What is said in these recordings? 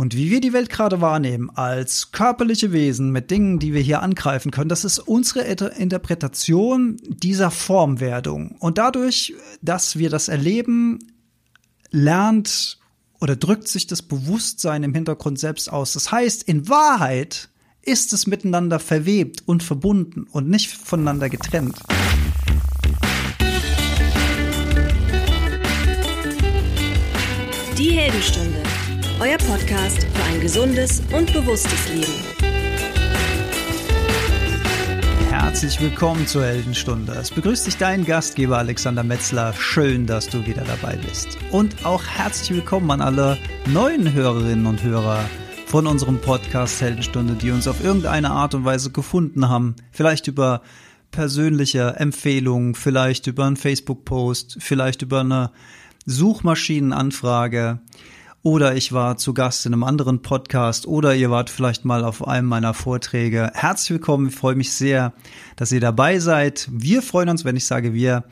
Und wie wir die Welt gerade wahrnehmen, als körperliche Wesen mit Dingen, die wir hier angreifen können, das ist unsere Interpretation dieser Formwerdung. Und dadurch, dass wir das erleben, lernt oder drückt sich das Bewusstsein im Hintergrund selbst aus. Das heißt, in Wahrheit ist es miteinander verwebt und verbunden und nicht voneinander getrennt. Die Heldenstunde euer Podcast für ein gesundes und bewusstes Leben. Herzlich willkommen zur Heldenstunde. Es begrüßt dich dein Gastgeber Alexander Metzler. Schön, dass du wieder dabei bist. Und auch herzlich willkommen an alle neuen Hörerinnen und Hörer von unserem Podcast Heldenstunde, die uns auf irgendeine Art und Weise gefunden haben. Vielleicht über persönliche Empfehlungen, vielleicht über einen Facebook-Post, vielleicht über eine Suchmaschinenanfrage oder ich war zu Gast in einem anderen Podcast oder ihr wart vielleicht mal auf einem meiner Vorträge. Herzlich willkommen, ich freue mich sehr, dass ihr dabei seid. Wir freuen uns, wenn ich sage wir,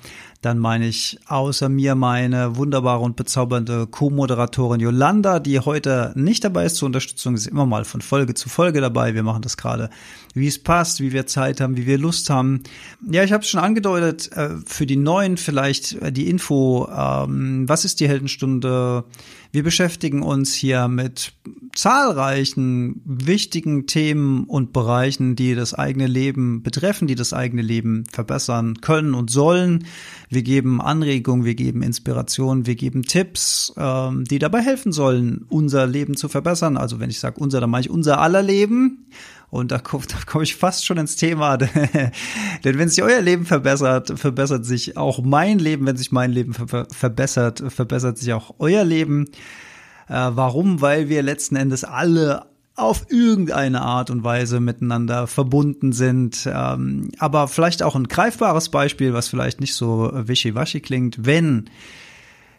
dann meine ich außer mir meine wunderbare und bezaubernde Co-Moderatorin Yolanda, die heute nicht dabei ist zur Unterstützung, ist immer mal von Folge zu Folge dabei. Wir machen das gerade, wie es passt, wie wir Zeit haben, wie wir Lust haben. Ja, ich habe es schon angedeutet, äh, für die Neuen vielleicht die Info, ähm, was ist die Heldenstunde? Wir beschäftigen uns hier mit zahlreichen wichtigen Themen und Bereichen, die das eigene Leben betreffen, die das eigene Leben verbessern können und sollen. Wir geben Anregungen, wir geben Inspiration, wir geben Tipps, ähm, die dabei helfen sollen, unser Leben zu verbessern. Also wenn ich sage unser, dann meine ich unser aller Leben. Und da komme komm ich fast schon ins Thema. Denn wenn sich euer Leben verbessert, verbessert sich auch mein Leben. Wenn sich mein Leben ver verbessert, verbessert sich auch euer Leben. Äh, warum? Weil wir letzten Endes alle auf irgendeine Art und Weise miteinander verbunden sind. Ähm, aber vielleicht auch ein greifbares Beispiel, was vielleicht nicht so wischiwaschi klingt, wenn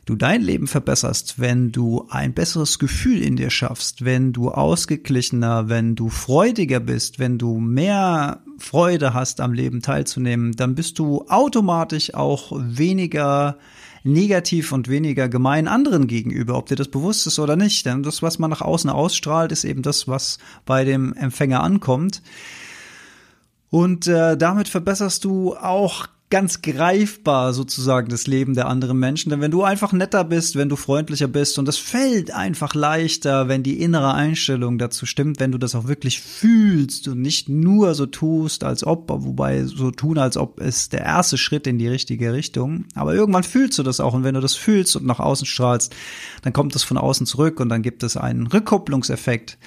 du dein Leben verbesserst, wenn du ein besseres Gefühl in dir schaffst, wenn du ausgeglichener, wenn du freudiger bist, wenn du mehr Freude hast, am Leben teilzunehmen, dann bist du automatisch auch weniger negativ und weniger gemein anderen gegenüber, ob dir das bewusst ist oder nicht. Denn das, was man nach außen ausstrahlt, ist eben das, was bei dem Empfänger ankommt. Und äh, damit verbesserst du auch ganz greifbar sozusagen das Leben der anderen Menschen. Denn wenn du einfach netter bist, wenn du freundlicher bist und das fällt einfach leichter, wenn die innere Einstellung dazu stimmt, wenn du das auch wirklich fühlst und nicht nur so tust, als ob, wobei so tun, als ob ist der erste Schritt in die richtige Richtung. Aber irgendwann fühlst du das auch und wenn du das fühlst und nach außen strahlst, dann kommt es von außen zurück und dann gibt es einen Rückkopplungseffekt.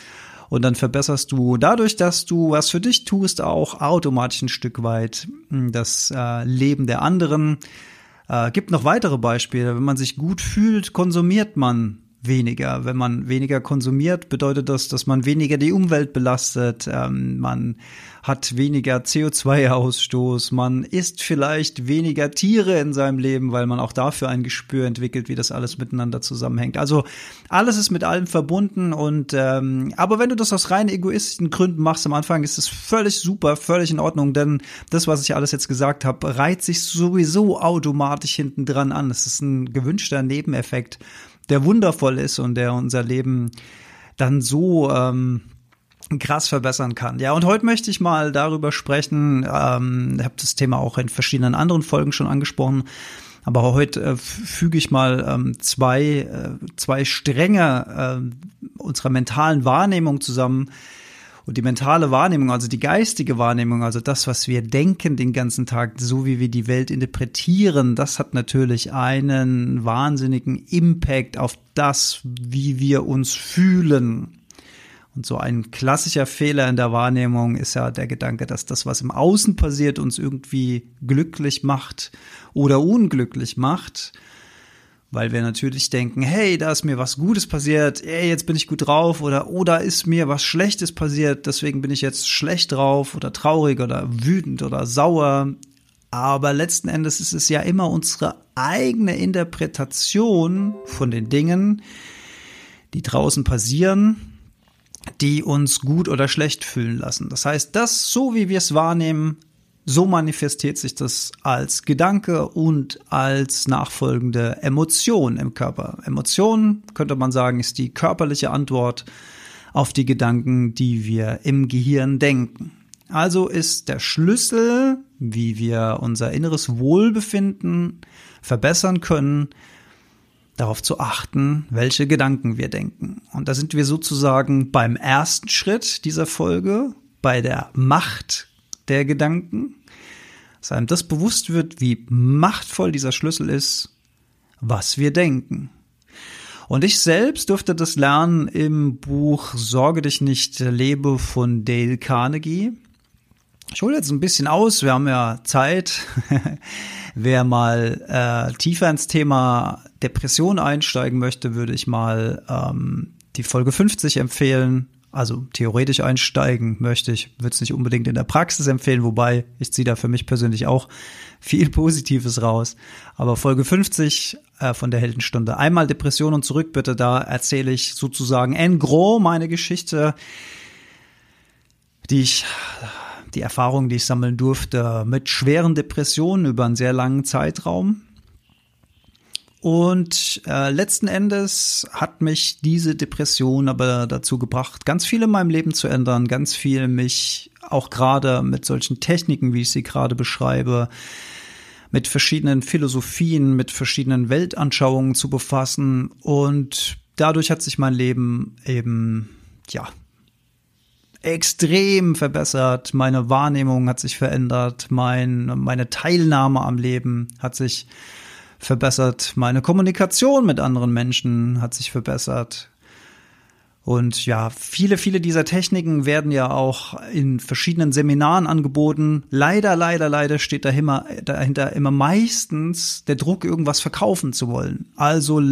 Und dann verbesserst du dadurch, dass du was für dich tust, auch automatisch ein Stück weit hm, das äh, Leben der anderen. Äh, gibt noch weitere Beispiele. Wenn man sich gut fühlt, konsumiert man weniger. Wenn man weniger konsumiert, bedeutet das, dass man weniger die Umwelt belastet, ähm, man hat weniger CO2-Ausstoß, man isst vielleicht weniger Tiere in seinem Leben, weil man auch dafür ein Gespür entwickelt, wie das alles miteinander zusammenhängt. Also alles ist mit allem verbunden und ähm, aber wenn du das aus rein egoistischen Gründen machst am Anfang, ist es völlig super, völlig in Ordnung, denn das, was ich alles jetzt gesagt habe, reiht sich sowieso automatisch hinten dran an. Es ist ein gewünschter Nebeneffekt der wundervoll ist und der unser Leben dann so ähm, krass verbessern kann. Ja, und heute möchte ich mal darüber sprechen. Ähm, ich habe das Thema auch in verschiedenen anderen Folgen schon angesprochen. Aber heute äh, füge ich mal ähm, zwei, äh, zwei Stränge äh, unserer mentalen Wahrnehmung zusammen, und die mentale Wahrnehmung, also die geistige Wahrnehmung, also das, was wir denken den ganzen Tag, so wie wir die Welt interpretieren, das hat natürlich einen wahnsinnigen Impact auf das, wie wir uns fühlen. Und so ein klassischer Fehler in der Wahrnehmung ist ja der Gedanke, dass das, was im Außen passiert, uns irgendwie glücklich macht oder unglücklich macht weil wir natürlich denken, hey, da ist mir was Gutes passiert, ey, jetzt bin ich gut drauf oder oh, da ist mir was Schlechtes passiert, deswegen bin ich jetzt schlecht drauf oder traurig oder wütend oder sauer. Aber letzten Endes ist es ja immer unsere eigene Interpretation von den Dingen, die draußen passieren, die uns gut oder schlecht fühlen lassen. Das heißt, das, so wie wir es wahrnehmen, so manifestiert sich das als Gedanke und als nachfolgende Emotion im Körper. Emotion, könnte man sagen, ist die körperliche Antwort auf die Gedanken, die wir im Gehirn denken. Also ist der Schlüssel, wie wir unser inneres Wohlbefinden verbessern können, darauf zu achten, welche Gedanken wir denken. Und da sind wir sozusagen beim ersten Schritt dieser Folge, bei der Macht der Gedanken dass einem das bewusst wird, wie machtvoll dieser Schlüssel ist, was wir denken. Und ich selbst durfte das lernen im Buch Sorge dich nicht, lebe von Dale Carnegie. Ich hole jetzt ein bisschen aus, wir haben ja Zeit. Wer mal äh, tiefer ins Thema Depression einsteigen möchte, würde ich mal ähm, die Folge 50 empfehlen also theoretisch einsteigen möchte ich, würde es nicht unbedingt in der Praxis empfehlen, wobei ich ziehe da für mich persönlich auch viel Positives raus. Aber Folge 50 äh, von der Heldenstunde. Einmal Depression und zurück bitte, da erzähle ich sozusagen en gros meine Geschichte, die ich, die Erfahrung, die ich sammeln durfte mit schweren Depressionen über einen sehr langen Zeitraum. Und äh, letzten Endes hat mich diese Depression aber dazu gebracht, ganz viel in meinem Leben zu ändern, ganz viel mich auch gerade mit solchen Techniken, wie ich sie gerade beschreibe, mit verschiedenen Philosophien, mit verschiedenen Weltanschauungen zu befassen. Und dadurch hat sich mein Leben eben, ja, extrem verbessert. Meine Wahrnehmung hat sich verändert. Mein, meine Teilnahme am Leben hat sich verbessert. Meine Kommunikation mit anderen Menschen hat sich verbessert. Und ja, viele, viele dieser Techniken werden ja auch in verschiedenen Seminaren angeboten. Leider, leider, leider steht dahinter, immer meistens der Druck, irgendwas verkaufen zu wollen. Also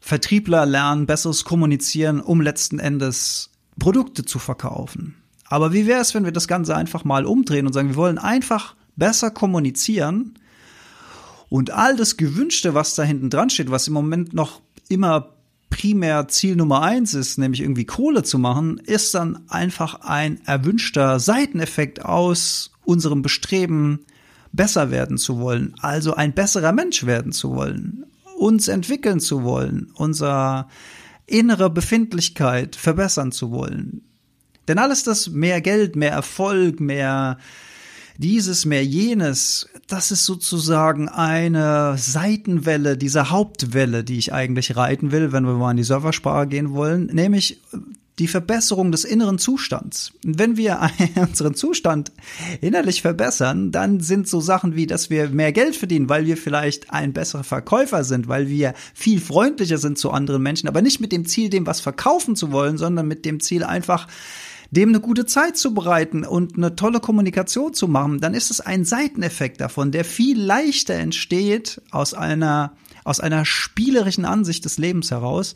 Vertriebler lernen besseres Kommunizieren, um letzten Endes Produkte zu verkaufen. Aber wie wäre es, wenn wir das Ganze einfach mal umdrehen und sagen, wir wollen einfach besser kommunizieren und all das Gewünschte, was da hinten dran steht, was im Moment noch immer primär Ziel Nummer eins ist, nämlich irgendwie Kohle zu machen, ist dann einfach ein erwünschter Seiteneffekt aus unserem Bestreben, besser werden zu wollen, also ein besserer Mensch werden zu wollen, uns entwickeln zu wollen, unser innere Befindlichkeit verbessern zu wollen. Denn alles das mehr Geld, mehr Erfolg, mehr dieses mehr jenes, das ist sozusagen eine Seitenwelle dieser Hauptwelle, die ich eigentlich reiten will, wenn wir mal in die Serversprache gehen wollen, nämlich die Verbesserung des inneren Zustands. wenn wir unseren Zustand innerlich verbessern, dann sind so Sachen wie, dass wir mehr Geld verdienen, weil wir vielleicht ein besserer Verkäufer sind, weil wir viel freundlicher sind zu anderen Menschen, aber nicht mit dem Ziel, dem was verkaufen zu wollen, sondern mit dem Ziel einfach dem eine gute Zeit zu bereiten und eine tolle Kommunikation zu machen, dann ist es ein Seiteneffekt davon, der viel leichter entsteht aus einer, aus einer spielerischen Ansicht des Lebens heraus,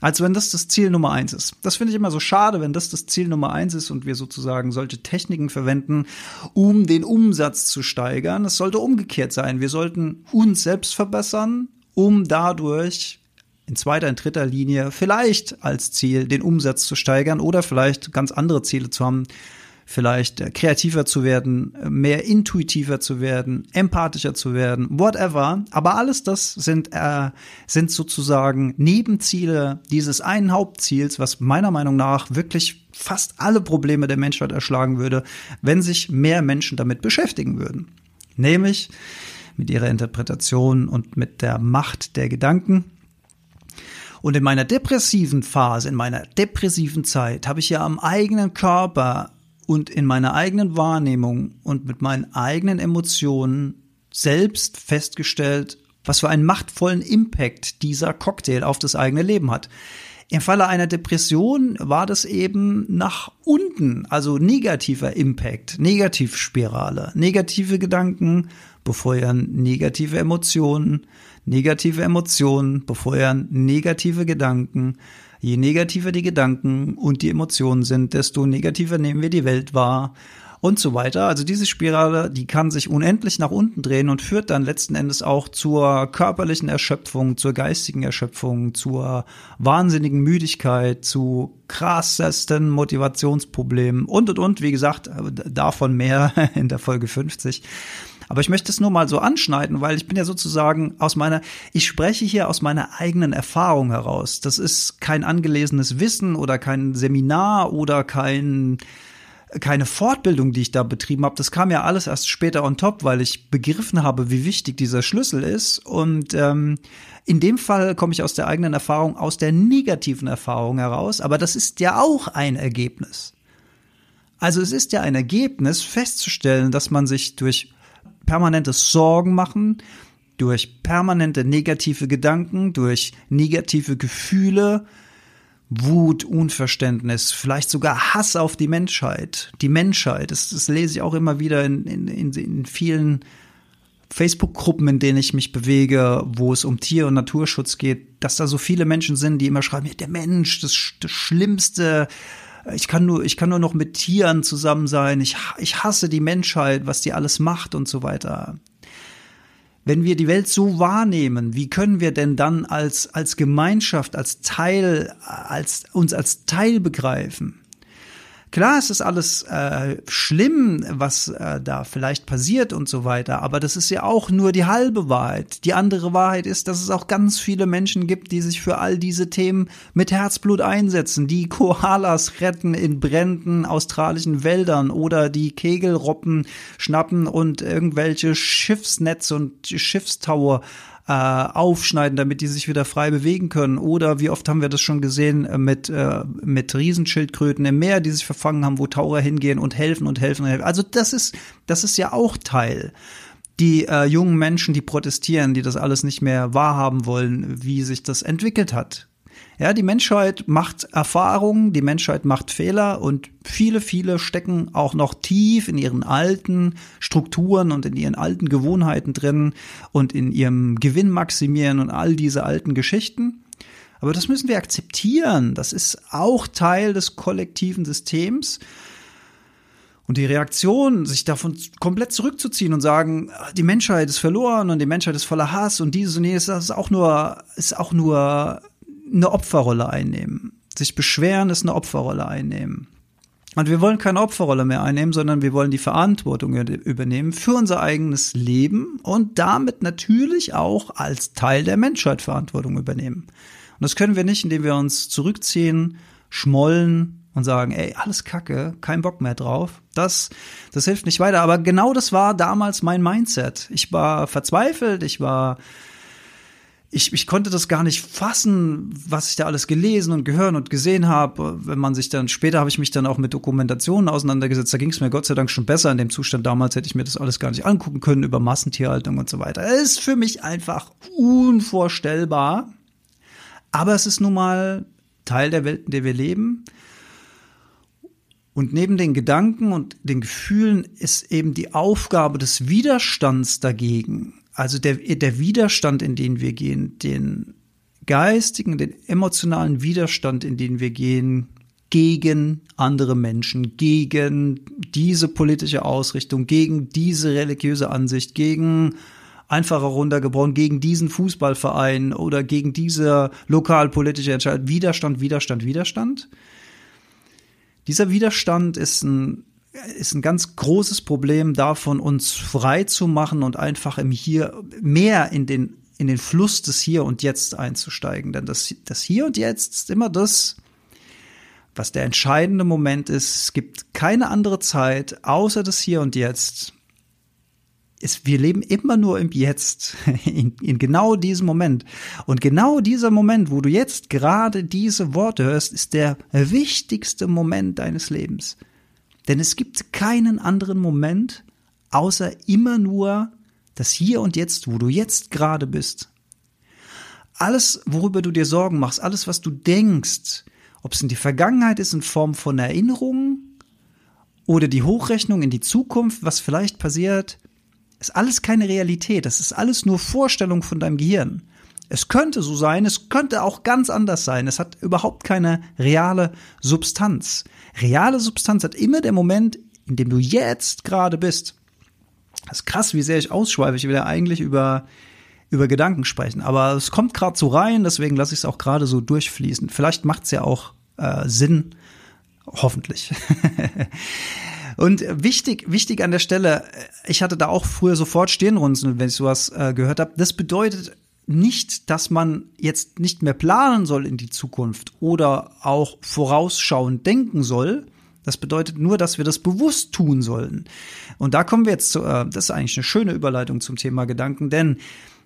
als wenn das das Ziel Nummer eins ist. Das finde ich immer so schade, wenn das das Ziel Nummer eins ist und wir sozusagen solche Techniken verwenden, um den Umsatz zu steigern. Es sollte umgekehrt sein. Wir sollten uns selbst verbessern, um dadurch in zweiter, in dritter Linie vielleicht als Ziel den Umsatz zu steigern oder vielleicht ganz andere Ziele zu haben, vielleicht äh, kreativer zu werden, mehr intuitiver zu werden, empathischer zu werden, whatever. Aber alles das sind, äh, sind sozusagen Nebenziele dieses einen Hauptziels, was meiner Meinung nach wirklich fast alle Probleme der Menschheit erschlagen würde, wenn sich mehr Menschen damit beschäftigen würden. Nämlich mit ihrer Interpretation und mit der Macht der Gedanken und in meiner depressiven Phase, in meiner depressiven Zeit, habe ich ja am eigenen Körper und in meiner eigenen Wahrnehmung und mit meinen eigenen Emotionen selbst festgestellt, was für einen machtvollen Impact dieser Cocktail auf das eigene Leben hat. Im Falle einer Depression war das eben nach unten, also negativer Impact, Negativspirale. Negative Gedanken befeuern negative Emotionen, Negative Emotionen befeuern negative Gedanken. Je negativer die Gedanken und die Emotionen sind, desto negativer nehmen wir die Welt wahr. und so weiter. Also diese Spirale, die kann sich unendlich nach unten drehen und führt dann letzten Endes auch zur körperlichen Erschöpfung, zur geistigen Erschöpfung, zur wahnsinnigen Müdigkeit, zu krassesten Motivationsproblemen und und und. Wie gesagt, davon mehr in der Folge 50. Aber ich möchte es nur mal so anschneiden, weil ich bin ja sozusagen aus meiner, ich spreche hier aus meiner eigenen Erfahrung heraus. Das ist kein angelesenes Wissen oder kein Seminar oder kein keine Fortbildung, die ich da betrieben habe. Das kam ja alles erst später on top, weil ich begriffen habe, wie wichtig dieser Schlüssel ist. Und ähm, in dem Fall komme ich aus der eigenen Erfahrung, aus der negativen Erfahrung heraus. Aber das ist ja auch ein Ergebnis. Also es ist ja ein Ergebnis festzustellen, dass man sich durch permanentes Sorgen machen, durch permanente negative Gedanken, durch negative Gefühle, Wut, Unverständnis, vielleicht sogar Hass auf die Menschheit. Die Menschheit, das, das lese ich auch immer wieder in, in, in, in vielen Facebook-Gruppen, in denen ich mich bewege, wo es um Tier- und Naturschutz geht, dass da so viele Menschen sind, die immer schreiben, der Mensch, das, das Schlimmste, ich kann nur, ich kann nur noch mit Tieren zusammen sein, ich, ich hasse die Menschheit, was die alles macht und so weiter. Wenn wir die Welt so wahrnehmen, wie können wir denn dann als, als Gemeinschaft, als Teil, als, uns als Teil begreifen? Klar, es ist alles äh, schlimm, was äh, da vielleicht passiert und so weiter, aber das ist ja auch nur die halbe Wahrheit. Die andere Wahrheit ist, dass es auch ganz viele Menschen gibt, die sich für all diese Themen mit Herzblut einsetzen, die Koalas retten in brennenden australischen Wäldern oder die Kegelroppen schnappen und irgendwelche Schiffsnetze und Schiffstower äh, aufschneiden, damit die sich wieder frei bewegen können. Oder wie oft haben wir das schon gesehen äh, mit, äh, mit Riesenschildkröten im Meer, die sich verfangen haben, wo Taucher hingehen und helfen und helfen und helfen. Also das ist, das ist ja auch Teil die äh, jungen Menschen, die protestieren, die das alles nicht mehr wahrhaben wollen, wie sich das entwickelt hat. Ja, die Menschheit macht Erfahrungen, die Menschheit macht Fehler und viele, viele stecken auch noch tief in ihren alten Strukturen und in ihren alten Gewohnheiten drin und in ihrem Gewinn maximieren und all diese alten Geschichten. Aber das müssen wir akzeptieren. Das ist auch Teil des kollektiven Systems. Und die Reaktion, sich davon komplett zurückzuziehen und sagen, die Menschheit ist verloren und die Menschheit ist voller Hass und dieses und jenes, das ist auch nur, ist auch nur eine Opferrolle einnehmen. Sich beschweren ist eine Opferrolle einnehmen. Und wir wollen keine Opferrolle mehr einnehmen, sondern wir wollen die Verantwortung übernehmen für unser eigenes Leben und damit natürlich auch als Teil der Menschheit Verantwortung übernehmen. Und das können wir nicht, indem wir uns zurückziehen, schmollen und sagen, ey, alles Kacke, kein Bock mehr drauf. Das, das hilft nicht weiter. Aber genau das war damals mein Mindset. Ich war verzweifelt, ich war ich, ich konnte das gar nicht fassen, was ich da alles gelesen und gehört und gesehen habe. Wenn man sich dann, später habe ich mich dann auch mit Dokumentationen auseinandergesetzt, da ging es mir Gott sei Dank schon besser. In dem Zustand damals hätte ich mir das alles gar nicht angucken können über Massentierhaltung und so weiter. Es ist für mich einfach unvorstellbar. Aber es ist nun mal Teil der Welt, in der wir leben. Und neben den Gedanken und den Gefühlen ist eben die Aufgabe des Widerstands dagegen also der, der Widerstand, in den wir gehen, den geistigen, den emotionalen Widerstand, in den wir gehen, gegen andere Menschen, gegen diese politische Ausrichtung, gegen diese religiöse Ansicht, gegen einfacher runtergebrochen, gegen diesen Fußballverein oder gegen diese lokalpolitische Entscheidung. Widerstand, Widerstand, Widerstand. Dieser Widerstand ist ein ist ein ganz großes Problem davon, uns frei zu machen und einfach im Hier mehr in den, in den Fluss des Hier und Jetzt einzusteigen. Denn das, das Hier und Jetzt ist immer das, was der entscheidende Moment ist. Es gibt keine andere Zeit außer das Hier und Jetzt. Ist, wir leben immer nur im Jetzt, in, in genau diesem Moment. Und genau dieser Moment, wo du jetzt gerade diese Worte hörst, ist der wichtigste Moment deines Lebens. Denn es gibt keinen anderen Moment, außer immer nur das Hier und Jetzt, wo du jetzt gerade bist. Alles, worüber du dir Sorgen machst, alles, was du denkst, ob es in die Vergangenheit ist in Form von Erinnerungen oder die Hochrechnung in die Zukunft, was vielleicht passiert, ist alles keine Realität. Das ist alles nur Vorstellung von deinem Gehirn. Es könnte so sein, es könnte auch ganz anders sein. Es hat überhaupt keine reale Substanz. Reale Substanz hat immer der Moment in dem du jetzt gerade bist. Das ist krass, wie sehr ich ausschweife. Ich will ja eigentlich über, über Gedanken sprechen. Aber es kommt gerade so rein, deswegen lasse ich es auch gerade so durchfließen. Vielleicht macht es ja auch äh, Sinn. Hoffentlich. Und wichtig, wichtig an der Stelle, ich hatte da auch früher sofort Stirnrunzeln, wenn ich sowas äh, gehört habe. Das bedeutet nicht, dass man jetzt nicht mehr planen soll in die Zukunft oder auch vorausschauend denken soll. Das bedeutet nur, dass wir das bewusst tun sollen. Und da kommen wir jetzt zu, äh, das ist eigentlich eine schöne Überleitung zum Thema Gedanken, denn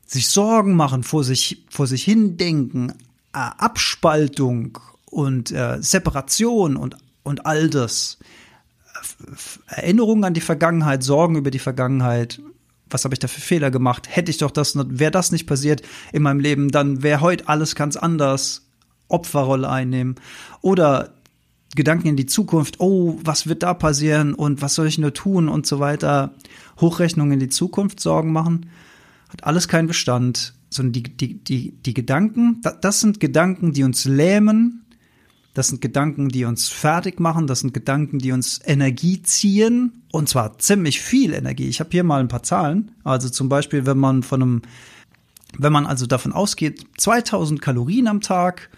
sich Sorgen machen, vor sich, vor sich hin denken, äh, Abspaltung und äh, Separation und, und all das, Erinnerungen an die Vergangenheit, Sorgen über die Vergangenheit, was habe ich da für Fehler gemacht? Hätte ich doch das, wäre das nicht passiert in meinem Leben, dann wäre heute alles ganz anders. Opferrolle einnehmen oder Gedanken in die Zukunft, oh, was wird da passieren und was soll ich nur tun und so weiter. Hochrechnungen in die Zukunft Sorgen machen, hat alles keinen Bestand, sondern die, die, die, die Gedanken, das sind Gedanken, die uns lähmen, das sind Gedanken, die uns fertig machen. Das sind Gedanken, die uns Energie ziehen. Und zwar ziemlich viel Energie. Ich habe hier mal ein paar Zahlen. Also zum Beispiel, wenn man von einem, wenn man also davon ausgeht, 2000 Kalorien am Tag,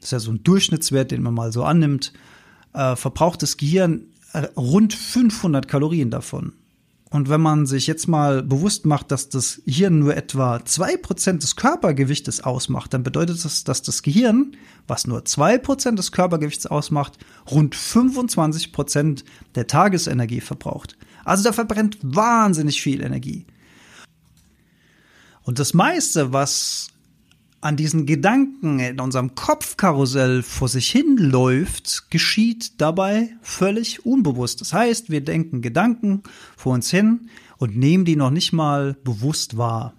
das ist ja so ein Durchschnittswert, den man mal so annimmt, äh, verbraucht das Gehirn äh, rund 500 Kalorien davon. Und wenn man sich jetzt mal bewusst macht, dass das Hirn nur etwa zwei Prozent des Körpergewichtes ausmacht, dann bedeutet das, dass das Gehirn, was nur zwei Prozent des Körpergewichts ausmacht, rund 25 Prozent der Tagesenergie verbraucht. Also da verbrennt wahnsinnig viel Energie. Und das meiste, was an diesen Gedanken in unserem Kopfkarussell vor sich hin läuft, geschieht dabei völlig unbewusst. Das heißt, wir denken Gedanken vor uns hin und nehmen die noch nicht mal bewusst wahr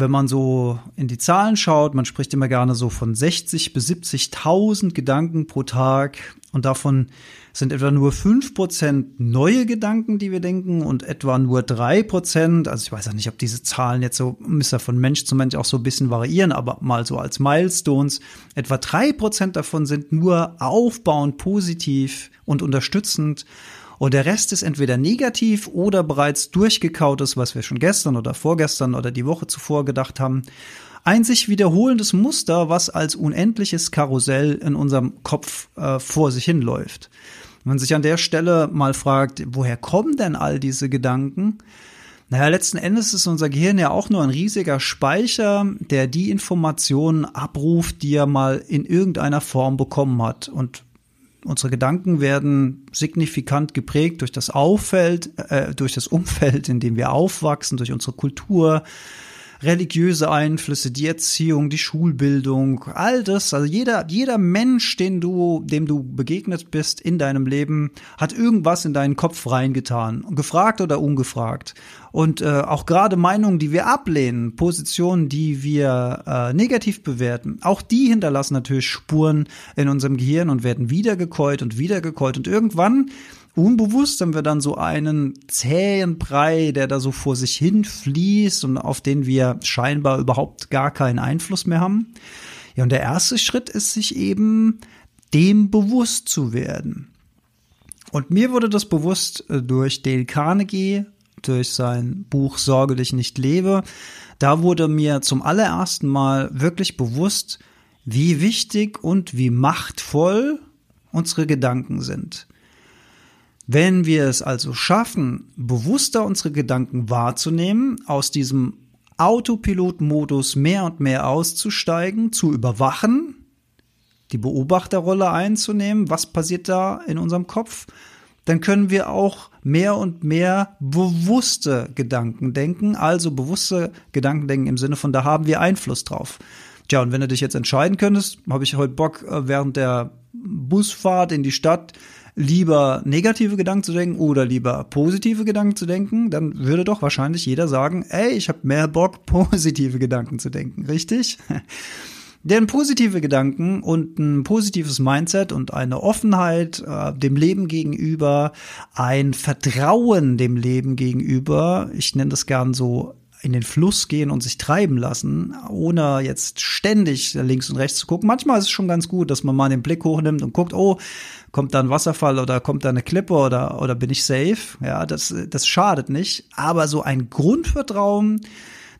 wenn man so in die Zahlen schaut, man spricht immer gerne so von 60 bis 70.000 Gedanken pro Tag und davon sind etwa nur 5% neue Gedanken, die wir denken und etwa nur 3%, also ich weiß auch nicht, ob diese Zahlen jetzt so, müssen ja von Mensch zu Mensch auch so ein bisschen variieren, aber mal so als Milestones, etwa 3% davon sind nur aufbauend, positiv und unterstützend und der Rest ist entweder negativ oder bereits durchgekautes, was wir schon gestern oder vorgestern oder die Woche zuvor gedacht haben. Ein sich wiederholendes Muster, was als unendliches Karussell in unserem Kopf äh, vor sich hinläuft. Wenn man sich an der Stelle mal fragt, woher kommen denn all diese Gedanken? Naja, letzten Endes ist unser Gehirn ja auch nur ein riesiger Speicher, der die Informationen abruft, die er mal in irgendeiner Form bekommen hat. Und Unsere Gedanken werden signifikant geprägt durch das Auffeld, äh, durch das Umfeld, in dem wir aufwachsen, durch unsere Kultur, religiöse Einflüsse, die Erziehung, die Schulbildung, all das, also jeder, jeder Mensch, den du, dem du begegnet bist in deinem Leben, hat irgendwas in deinen Kopf reingetan, gefragt oder ungefragt. Und äh, auch gerade Meinungen, die wir ablehnen, Positionen, die wir äh, negativ bewerten, auch die hinterlassen natürlich Spuren in unserem Gehirn und werden wiedergekäut und wiedergekäut. Und irgendwann unbewusst haben wir dann so einen zähen Brei, der da so vor sich hin fließt und auf den wir scheinbar überhaupt gar keinen Einfluss mehr haben. Ja, und der erste Schritt ist, sich eben dem bewusst zu werden. Und mir wurde das bewusst äh, durch Dale Carnegie, durch sein Buch Sorge dich nicht lebe. Da wurde mir zum allerersten Mal wirklich bewusst, wie wichtig und wie machtvoll unsere Gedanken sind. Wenn wir es also schaffen, bewusster unsere Gedanken wahrzunehmen, aus diesem Autopilot-Modus mehr und mehr auszusteigen, zu überwachen, die Beobachterrolle einzunehmen, was passiert da in unserem Kopf, dann können wir auch mehr und mehr bewusste Gedanken denken, also bewusste Gedanken denken im Sinne von, da haben wir Einfluss drauf. Tja, und wenn du dich jetzt entscheiden könntest, habe ich heute Bock, äh, während der Busfahrt in die Stadt lieber negative Gedanken zu denken oder lieber positive Gedanken zu denken, dann würde doch wahrscheinlich jeder sagen, ey, ich habe mehr Bock, positive Gedanken zu denken, richtig? Denn positive Gedanken und ein positives Mindset und eine Offenheit äh, dem Leben gegenüber, ein Vertrauen dem Leben gegenüber, ich nenne das gern so in den Fluss gehen und sich treiben lassen, ohne jetzt ständig links und rechts zu gucken. Manchmal ist es schon ganz gut, dass man mal den Blick hochnimmt und guckt, oh, kommt da ein Wasserfall oder kommt da eine Klippe oder, oder bin ich safe? Ja, das, das schadet nicht. Aber so ein Grundvertrauen,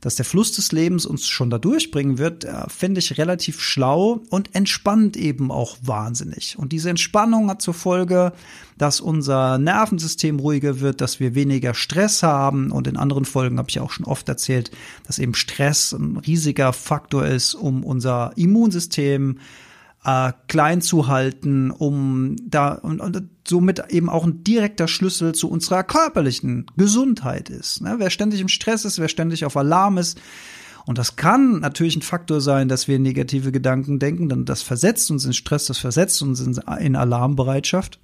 dass der Fluss des Lebens uns schon da durchbringen wird, finde ich relativ schlau und entspannt eben auch wahnsinnig. Und diese Entspannung hat zur Folge, dass unser Nervensystem ruhiger wird, dass wir weniger Stress haben. Und in anderen Folgen habe ich auch schon oft erzählt, dass eben Stress ein riesiger Faktor ist, um unser Immunsystem äh, klein zu halten, um da und, und somit eben auch ein direkter Schlüssel zu unserer körperlichen Gesundheit ist. Ne? Wer ständig im Stress ist, wer ständig auf Alarm ist, und das kann natürlich ein Faktor sein, dass wir negative Gedanken denken, denn das versetzt uns in Stress, das versetzt uns in, Alarmbereitschaft.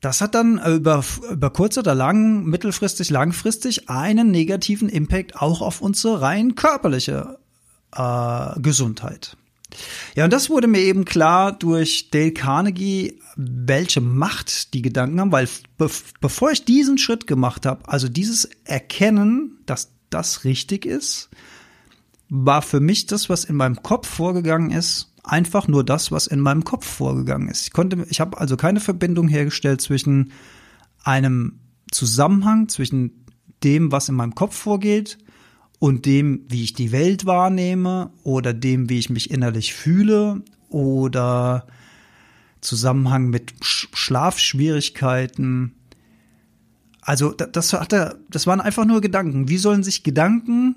Das hat dann über, über kurz oder lang, mittelfristig, langfristig einen negativen Impact auch auf unsere rein körperliche äh, Gesundheit. Ja, und das wurde mir eben klar durch Dale Carnegie, welche Macht die Gedanken haben, weil be bevor ich diesen Schritt gemacht habe, also dieses Erkennen, dass das richtig ist, war für mich das, was in meinem Kopf vorgegangen ist, einfach nur das, was in meinem Kopf vorgegangen ist. Ich konnte, ich habe also keine Verbindung hergestellt zwischen einem Zusammenhang zwischen dem, was in meinem Kopf vorgeht und dem, wie ich die Welt wahrnehme oder dem, wie ich mich innerlich fühle oder Zusammenhang mit Schlafschwierigkeiten. Also das hatte, das waren einfach nur Gedanken. Wie sollen sich Gedanken,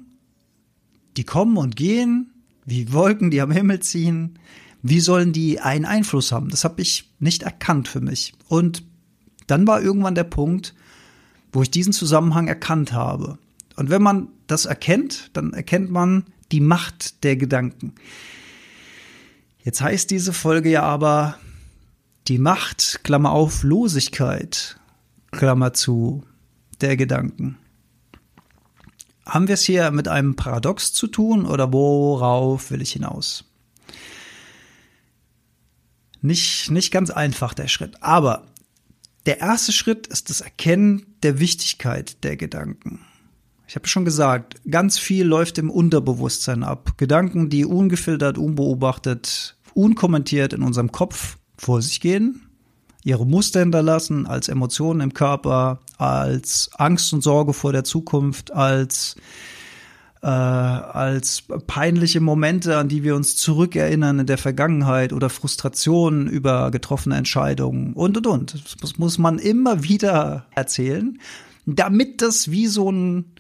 die kommen und gehen, wie Wolken, die am Himmel ziehen, wie sollen die einen Einfluss haben? Das habe ich nicht erkannt für mich. Und dann war irgendwann der Punkt, wo ich diesen Zusammenhang erkannt habe. Und wenn man das erkennt, dann erkennt man die Macht der Gedanken. Jetzt heißt diese Folge ja aber die Macht, Klammer auf, Losigkeit, Klammer zu, der Gedanken. Haben wir es hier mit einem Paradox zu tun oder worauf will ich hinaus? Nicht, nicht ganz einfach der Schritt, aber der erste Schritt ist das Erkennen der Wichtigkeit der Gedanken. Ich habe schon gesagt, ganz viel läuft im Unterbewusstsein ab. Gedanken, die ungefiltert, unbeobachtet, unkommentiert in unserem Kopf vor sich gehen, ihre Muster hinterlassen als Emotionen im Körper, als Angst und Sorge vor der Zukunft, als äh, als peinliche Momente, an die wir uns zurückerinnern in der Vergangenheit oder Frustrationen über getroffene Entscheidungen und und und. Das muss man immer wieder erzählen, damit das wie so ein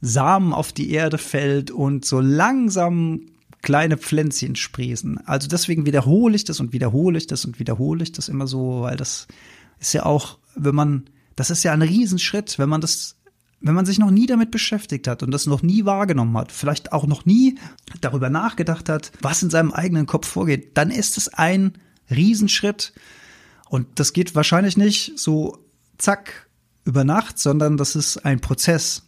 Samen auf die Erde fällt und so langsam kleine Pflänzchen sprießen. Also deswegen wiederhole ich das und wiederhole ich das und wiederhole ich das immer so, weil das ist ja auch, wenn man, das ist ja ein Riesenschritt, wenn man das, wenn man sich noch nie damit beschäftigt hat und das noch nie wahrgenommen hat, vielleicht auch noch nie darüber nachgedacht hat, was in seinem eigenen Kopf vorgeht, dann ist es ein Riesenschritt. Und das geht wahrscheinlich nicht so zack über Nacht, sondern das ist ein Prozess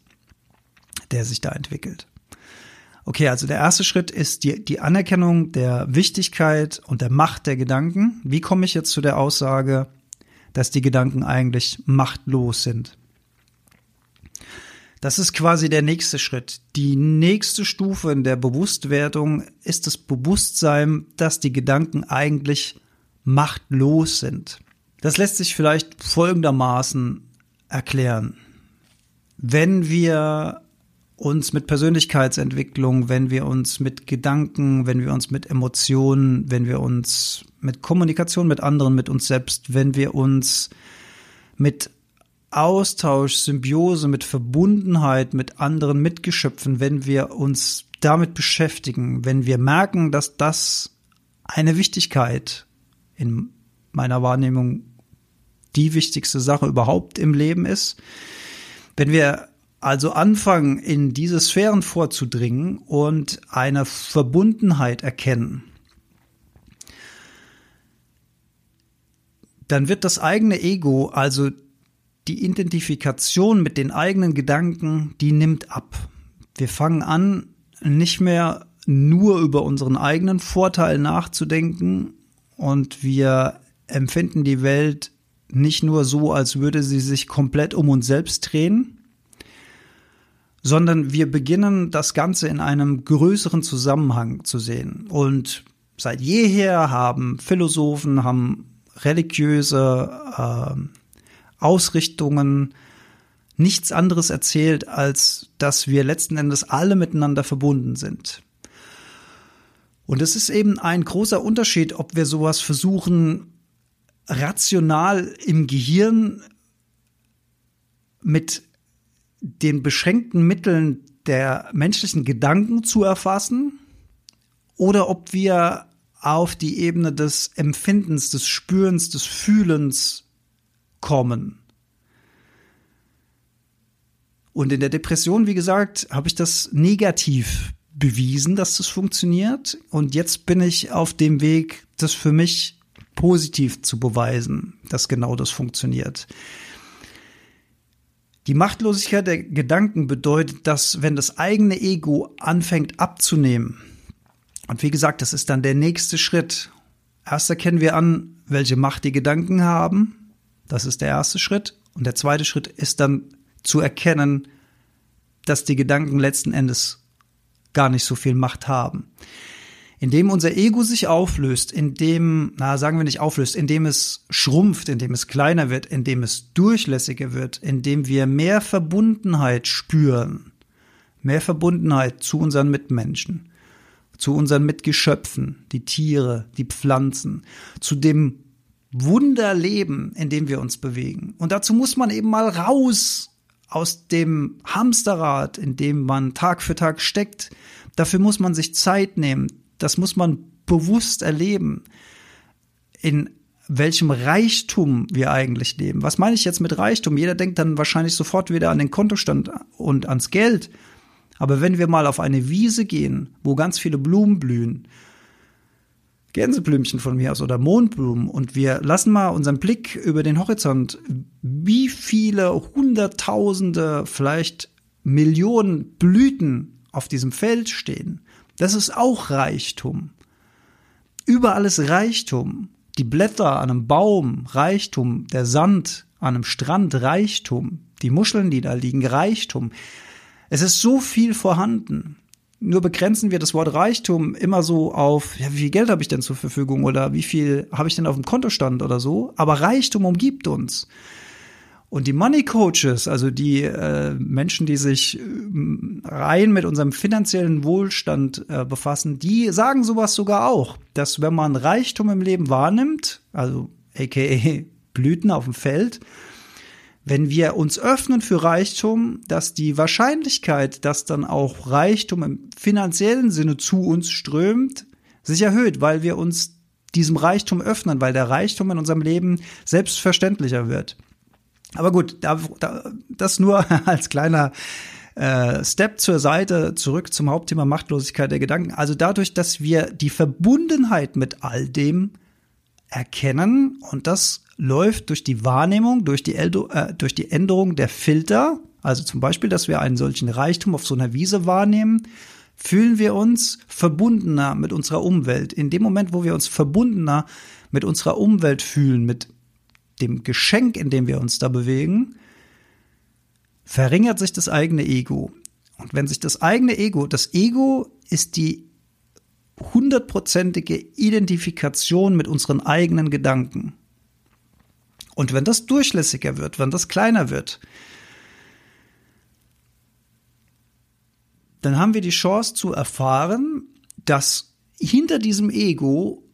der sich da entwickelt. Okay, also der erste Schritt ist die, die Anerkennung der Wichtigkeit und der Macht der Gedanken. Wie komme ich jetzt zu der Aussage, dass die Gedanken eigentlich machtlos sind? Das ist quasi der nächste Schritt. Die nächste Stufe in der Bewusstwertung ist das Bewusstsein, dass die Gedanken eigentlich machtlos sind. Das lässt sich vielleicht folgendermaßen erklären. Wenn wir uns mit Persönlichkeitsentwicklung, wenn wir uns mit Gedanken, wenn wir uns mit Emotionen, wenn wir uns mit Kommunikation mit anderen, mit uns selbst, wenn wir uns mit Austausch, Symbiose, mit Verbundenheit mit anderen Mitgeschöpfen, wenn wir uns damit beschäftigen, wenn wir merken, dass das eine Wichtigkeit in meiner Wahrnehmung die wichtigste Sache überhaupt im Leben ist, wenn wir also anfangen, in diese Sphären vorzudringen und eine Verbundenheit erkennen. Dann wird das eigene Ego, also die Identifikation mit den eigenen Gedanken, die nimmt ab. Wir fangen an, nicht mehr nur über unseren eigenen Vorteil nachzudenken und wir empfinden die Welt nicht nur so, als würde sie sich komplett um uns selbst drehen, sondern wir beginnen das Ganze in einem größeren Zusammenhang zu sehen. Und seit jeher haben Philosophen, haben religiöse äh, Ausrichtungen nichts anderes erzählt, als dass wir letzten Endes alle miteinander verbunden sind. Und es ist eben ein großer Unterschied, ob wir sowas versuchen, rational im Gehirn mit den beschränkten Mitteln der menschlichen Gedanken zu erfassen oder ob wir auf die Ebene des Empfindens, des Spürens, des Fühlens kommen. Und in der Depression, wie gesagt, habe ich das negativ bewiesen, dass das funktioniert. Und jetzt bin ich auf dem Weg, das für mich positiv zu beweisen, dass genau das funktioniert. Die Machtlosigkeit der Gedanken bedeutet, dass wenn das eigene Ego anfängt abzunehmen, und wie gesagt, das ist dann der nächste Schritt. Erst erkennen wir an, welche Macht die Gedanken haben. Das ist der erste Schritt. Und der zweite Schritt ist dann zu erkennen, dass die Gedanken letzten Endes gar nicht so viel Macht haben. Indem unser Ego sich auflöst, indem, na, sagen wir nicht auflöst, indem es schrumpft, indem es kleiner wird, indem es durchlässiger wird, indem wir mehr Verbundenheit spüren, mehr Verbundenheit zu unseren Mitmenschen, zu unseren Mitgeschöpfen, die Tiere, die Pflanzen, zu dem Wunderleben, in dem wir uns bewegen. Und dazu muss man eben mal raus aus dem Hamsterrad, in dem man Tag für Tag steckt. Dafür muss man sich Zeit nehmen. Das muss man bewusst erleben. In welchem Reichtum wir eigentlich leben. Was meine ich jetzt mit Reichtum? Jeder denkt dann wahrscheinlich sofort wieder an den Kontostand und ans Geld. Aber wenn wir mal auf eine Wiese gehen, wo ganz viele Blumen blühen, Gänseblümchen von mir aus oder Mondblumen und wir lassen mal unseren Blick über den Horizont, wie viele Hunderttausende, vielleicht Millionen Blüten auf diesem Feld stehen. Das ist auch Reichtum. Überall ist Reichtum. Die Blätter an einem Baum, Reichtum. Der Sand an einem Strand, Reichtum. Die Muscheln, die da liegen, Reichtum. Es ist so viel vorhanden. Nur begrenzen wir das Wort Reichtum immer so auf, ja, wie viel Geld habe ich denn zur Verfügung oder wie viel habe ich denn auf dem Kontostand oder so. Aber Reichtum umgibt uns. Und die Money Coaches, also die äh, Menschen, die sich äh, rein mit unserem finanziellen Wohlstand äh, befassen, die sagen sowas sogar auch, dass wenn man Reichtum im Leben wahrnimmt, also aka Blüten auf dem Feld, wenn wir uns öffnen für Reichtum, dass die Wahrscheinlichkeit, dass dann auch Reichtum im finanziellen Sinne zu uns strömt, sich erhöht, weil wir uns diesem Reichtum öffnen, weil der Reichtum in unserem Leben selbstverständlicher wird. Aber gut, da, da, das nur als kleiner äh, Step zur Seite, zurück zum Hauptthema Machtlosigkeit der Gedanken. Also dadurch, dass wir die Verbundenheit mit all dem erkennen und das läuft durch die Wahrnehmung, durch die, Eldo, äh, durch die Änderung der Filter, also zum Beispiel, dass wir einen solchen Reichtum auf so einer Wiese wahrnehmen, fühlen wir uns verbundener mit unserer Umwelt. In dem Moment, wo wir uns verbundener mit unserer Umwelt fühlen, mit dem Geschenk, in dem wir uns da bewegen, verringert sich das eigene Ego. Und wenn sich das eigene Ego, das Ego ist die hundertprozentige Identifikation mit unseren eigenen Gedanken. Und wenn das durchlässiger wird, wenn das kleiner wird, dann haben wir die Chance zu erfahren, dass hinter diesem Ego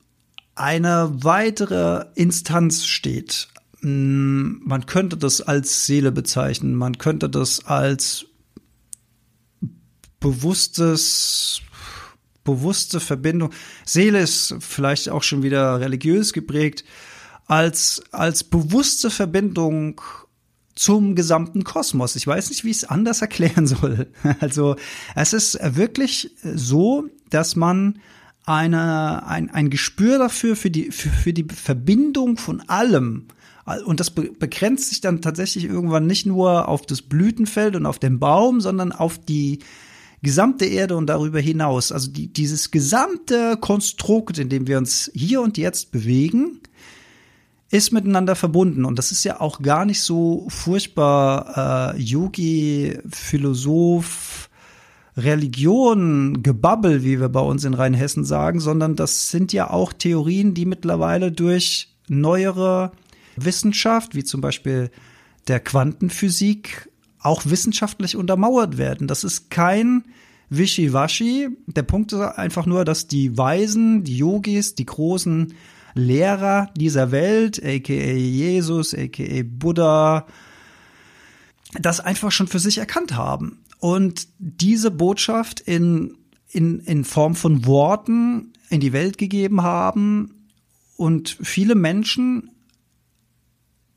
eine weitere Instanz steht. Hm, man könnte das als Seele bezeichnen, man könnte das als bewusstes, bewusste Verbindung. Seele ist vielleicht auch schon wieder religiös geprägt als, als bewusste Verbindung zum gesamten Kosmos. Ich weiß nicht, wie ich es anders erklären soll. Also es ist wirklich so, dass man eine, ein, ein Gespür dafür, für die, für, für die Verbindung von allem. Und das begrenzt sich dann tatsächlich irgendwann nicht nur auf das Blütenfeld und auf den Baum, sondern auf die gesamte Erde und darüber hinaus. Also die, dieses gesamte Konstrukt, in dem wir uns hier und jetzt bewegen, ist miteinander verbunden. Und das ist ja auch gar nicht so furchtbar äh, Yogi, Philosoph, Religion, Gebabbel, wie wir bei uns in Rheinhessen sagen, sondern das sind ja auch Theorien, die mittlerweile durch neuere Wissenschaft, wie zum Beispiel der Quantenphysik, auch wissenschaftlich untermauert werden. Das ist kein Wischiwaschi. Der Punkt ist einfach nur, dass die Weisen, die Yogis, die großen Lehrer dieser Welt, aka Jesus, aka Buddha, das einfach schon für sich erkannt haben. Und diese Botschaft in, in, in Form von Worten in die Welt gegeben haben. Und viele Menschen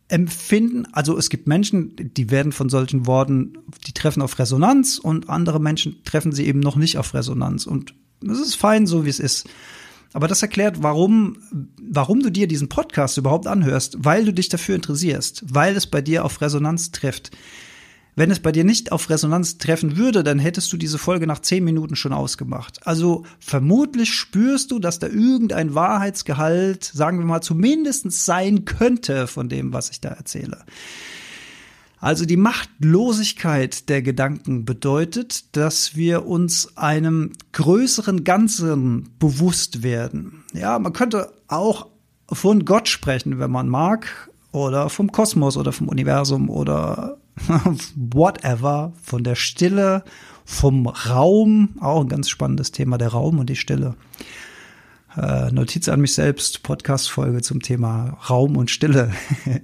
empfinden, also es gibt Menschen, die werden von solchen Worten, die treffen auf Resonanz und andere Menschen treffen sie eben noch nicht auf Resonanz. Und es ist fein, so wie es ist. Aber das erklärt, warum, warum du dir diesen Podcast überhaupt anhörst, weil du dich dafür interessierst, weil es bei dir auf Resonanz trifft. Wenn es bei dir nicht auf Resonanz treffen würde, dann hättest du diese Folge nach zehn Minuten schon ausgemacht. Also vermutlich spürst du, dass da irgendein Wahrheitsgehalt, sagen wir mal, zumindest sein könnte von dem, was ich da erzähle. Also die Machtlosigkeit der Gedanken bedeutet, dass wir uns einem größeren Ganzen bewusst werden. Ja, man könnte auch von Gott sprechen, wenn man mag, oder vom Kosmos oder vom Universum oder whatever, von der Stille, vom Raum, auch ein ganz spannendes Thema, der Raum und die Stille. Äh, Notiz an mich selbst, Podcast-Folge zum Thema Raum und Stille.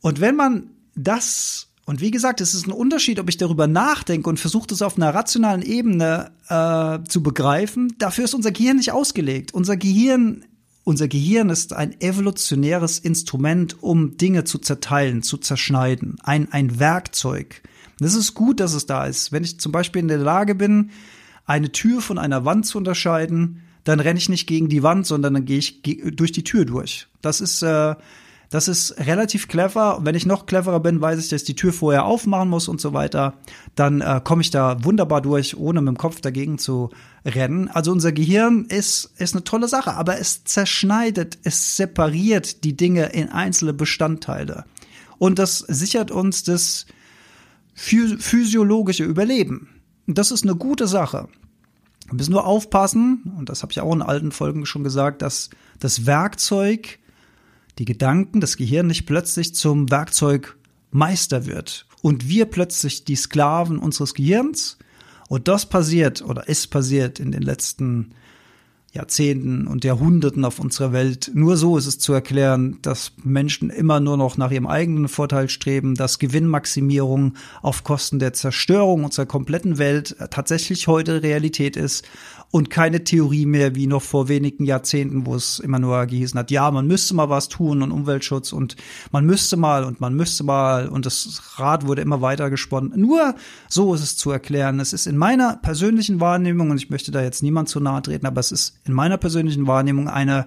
und wenn man das und wie gesagt, es ist ein Unterschied, ob ich darüber nachdenke und versuche das auf einer rationalen Ebene äh, zu begreifen. Dafür ist unser Gehirn nicht ausgelegt. Unser Gehirn unser Gehirn ist ein evolutionäres Instrument, um Dinge zu zerteilen, zu zerschneiden. Ein, ein Werkzeug. Das ist gut, dass es da ist. Wenn ich zum Beispiel in der Lage bin, eine Tür von einer Wand zu unterscheiden, dann renne ich nicht gegen die Wand, sondern dann gehe ich durch die Tür durch. Das ist äh, das ist relativ clever. Und wenn ich noch cleverer bin, weiß ich, dass ich die Tür vorher aufmachen muss und so weiter. Dann äh, komme ich da wunderbar durch, ohne mit dem Kopf dagegen zu rennen. Also unser Gehirn ist, ist eine tolle Sache, aber es zerschneidet, es separiert die Dinge in einzelne Bestandteile. Und das sichert uns das physiologische Überleben. das ist eine gute Sache. Wir müssen nur aufpassen, und das habe ich auch in alten Folgen schon gesagt, dass das Werkzeug die Gedanken, das Gehirn nicht plötzlich zum Werkzeugmeister wird und wir plötzlich die Sklaven unseres Gehirns. Und das passiert oder ist passiert in den letzten Jahrzehnten und Jahrhunderten auf unserer Welt. Nur so ist es zu erklären, dass Menschen immer nur noch nach ihrem eigenen Vorteil streben, dass Gewinnmaximierung auf Kosten der Zerstörung unserer kompletten Welt tatsächlich heute Realität ist und keine Theorie mehr wie noch vor wenigen Jahrzehnten, wo es immer nur gehießen hat, ja, man müsste mal was tun und Umweltschutz und man müsste mal und man müsste mal und das Rad wurde immer weiter gesponnen. Nur so ist es zu erklären. Es ist in meiner persönlichen Wahrnehmung, und ich möchte da jetzt niemand zu nahe treten, aber es ist in meiner persönlichen Wahrnehmung eine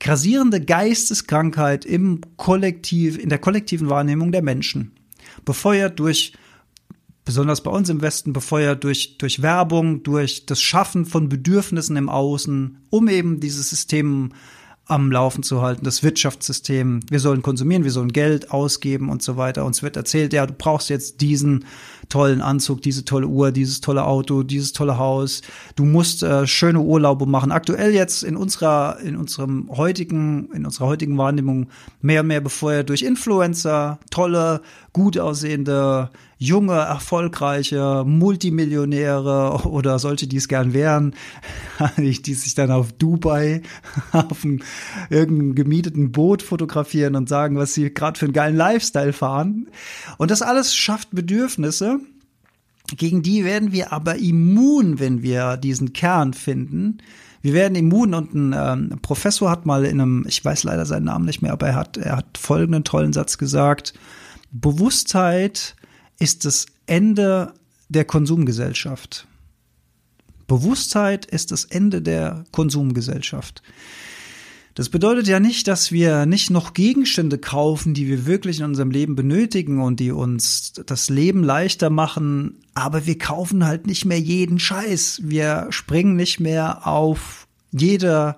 grassierende Geisteskrankheit im Kollektiv, in der kollektiven Wahrnehmung der Menschen. Befeuert durch besonders bei uns im Westen befeuert durch, durch Werbung, durch das Schaffen von Bedürfnissen im Außen, um eben dieses System am Laufen zu halten, das Wirtschaftssystem. Wir sollen konsumieren, wir sollen Geld ausgeben und so weiter. Uns wird erzählt, ja, du brauchst jetzt diesen tollen Anzug, diese tolle Uhr, dieses tolle Auto, dieses tolle Haus. Du musst äh, schöne Urlaube machen. Aktuell jetzt in unserer, in unserem heutigen, in unserer heutigen Wahrnehmung mehr und mehr befeuert durch Influencer, tolle, gut aussehende junge, erfolgreiche Multimillionäre oder solche, die es gern wären, die sich dann auf Dubai auf einem, irgendeinem gemieteten Boot fotografieren und sagen, was sie gerade für einen geilen Lifestyle fahren. Und das alles schafft Bedürfnisse, gegen die werden wir aber immun, wenn wir diesen Kern finden. Wir werden immun und ein ähm, Professor hat mal in einem, ich weiß leider seinen Namen nicht mehr, aber er hat, er hat folgenden tollen Satz gesagt. Bewusstheit ist das Ende der Konsumgesellschaft. Bewusstheit ist das Ende der Konsumgesellschaft. Das bedeutet ja nicht, dass wir nicht noch Gegenstände kaufen, die wir wirklich in unserem Leben benötigen und die uns das Leben leichter machen, aber wir kaufen halt nicht mehr jeden Scheiß. Wir springen nicht mehr auf jede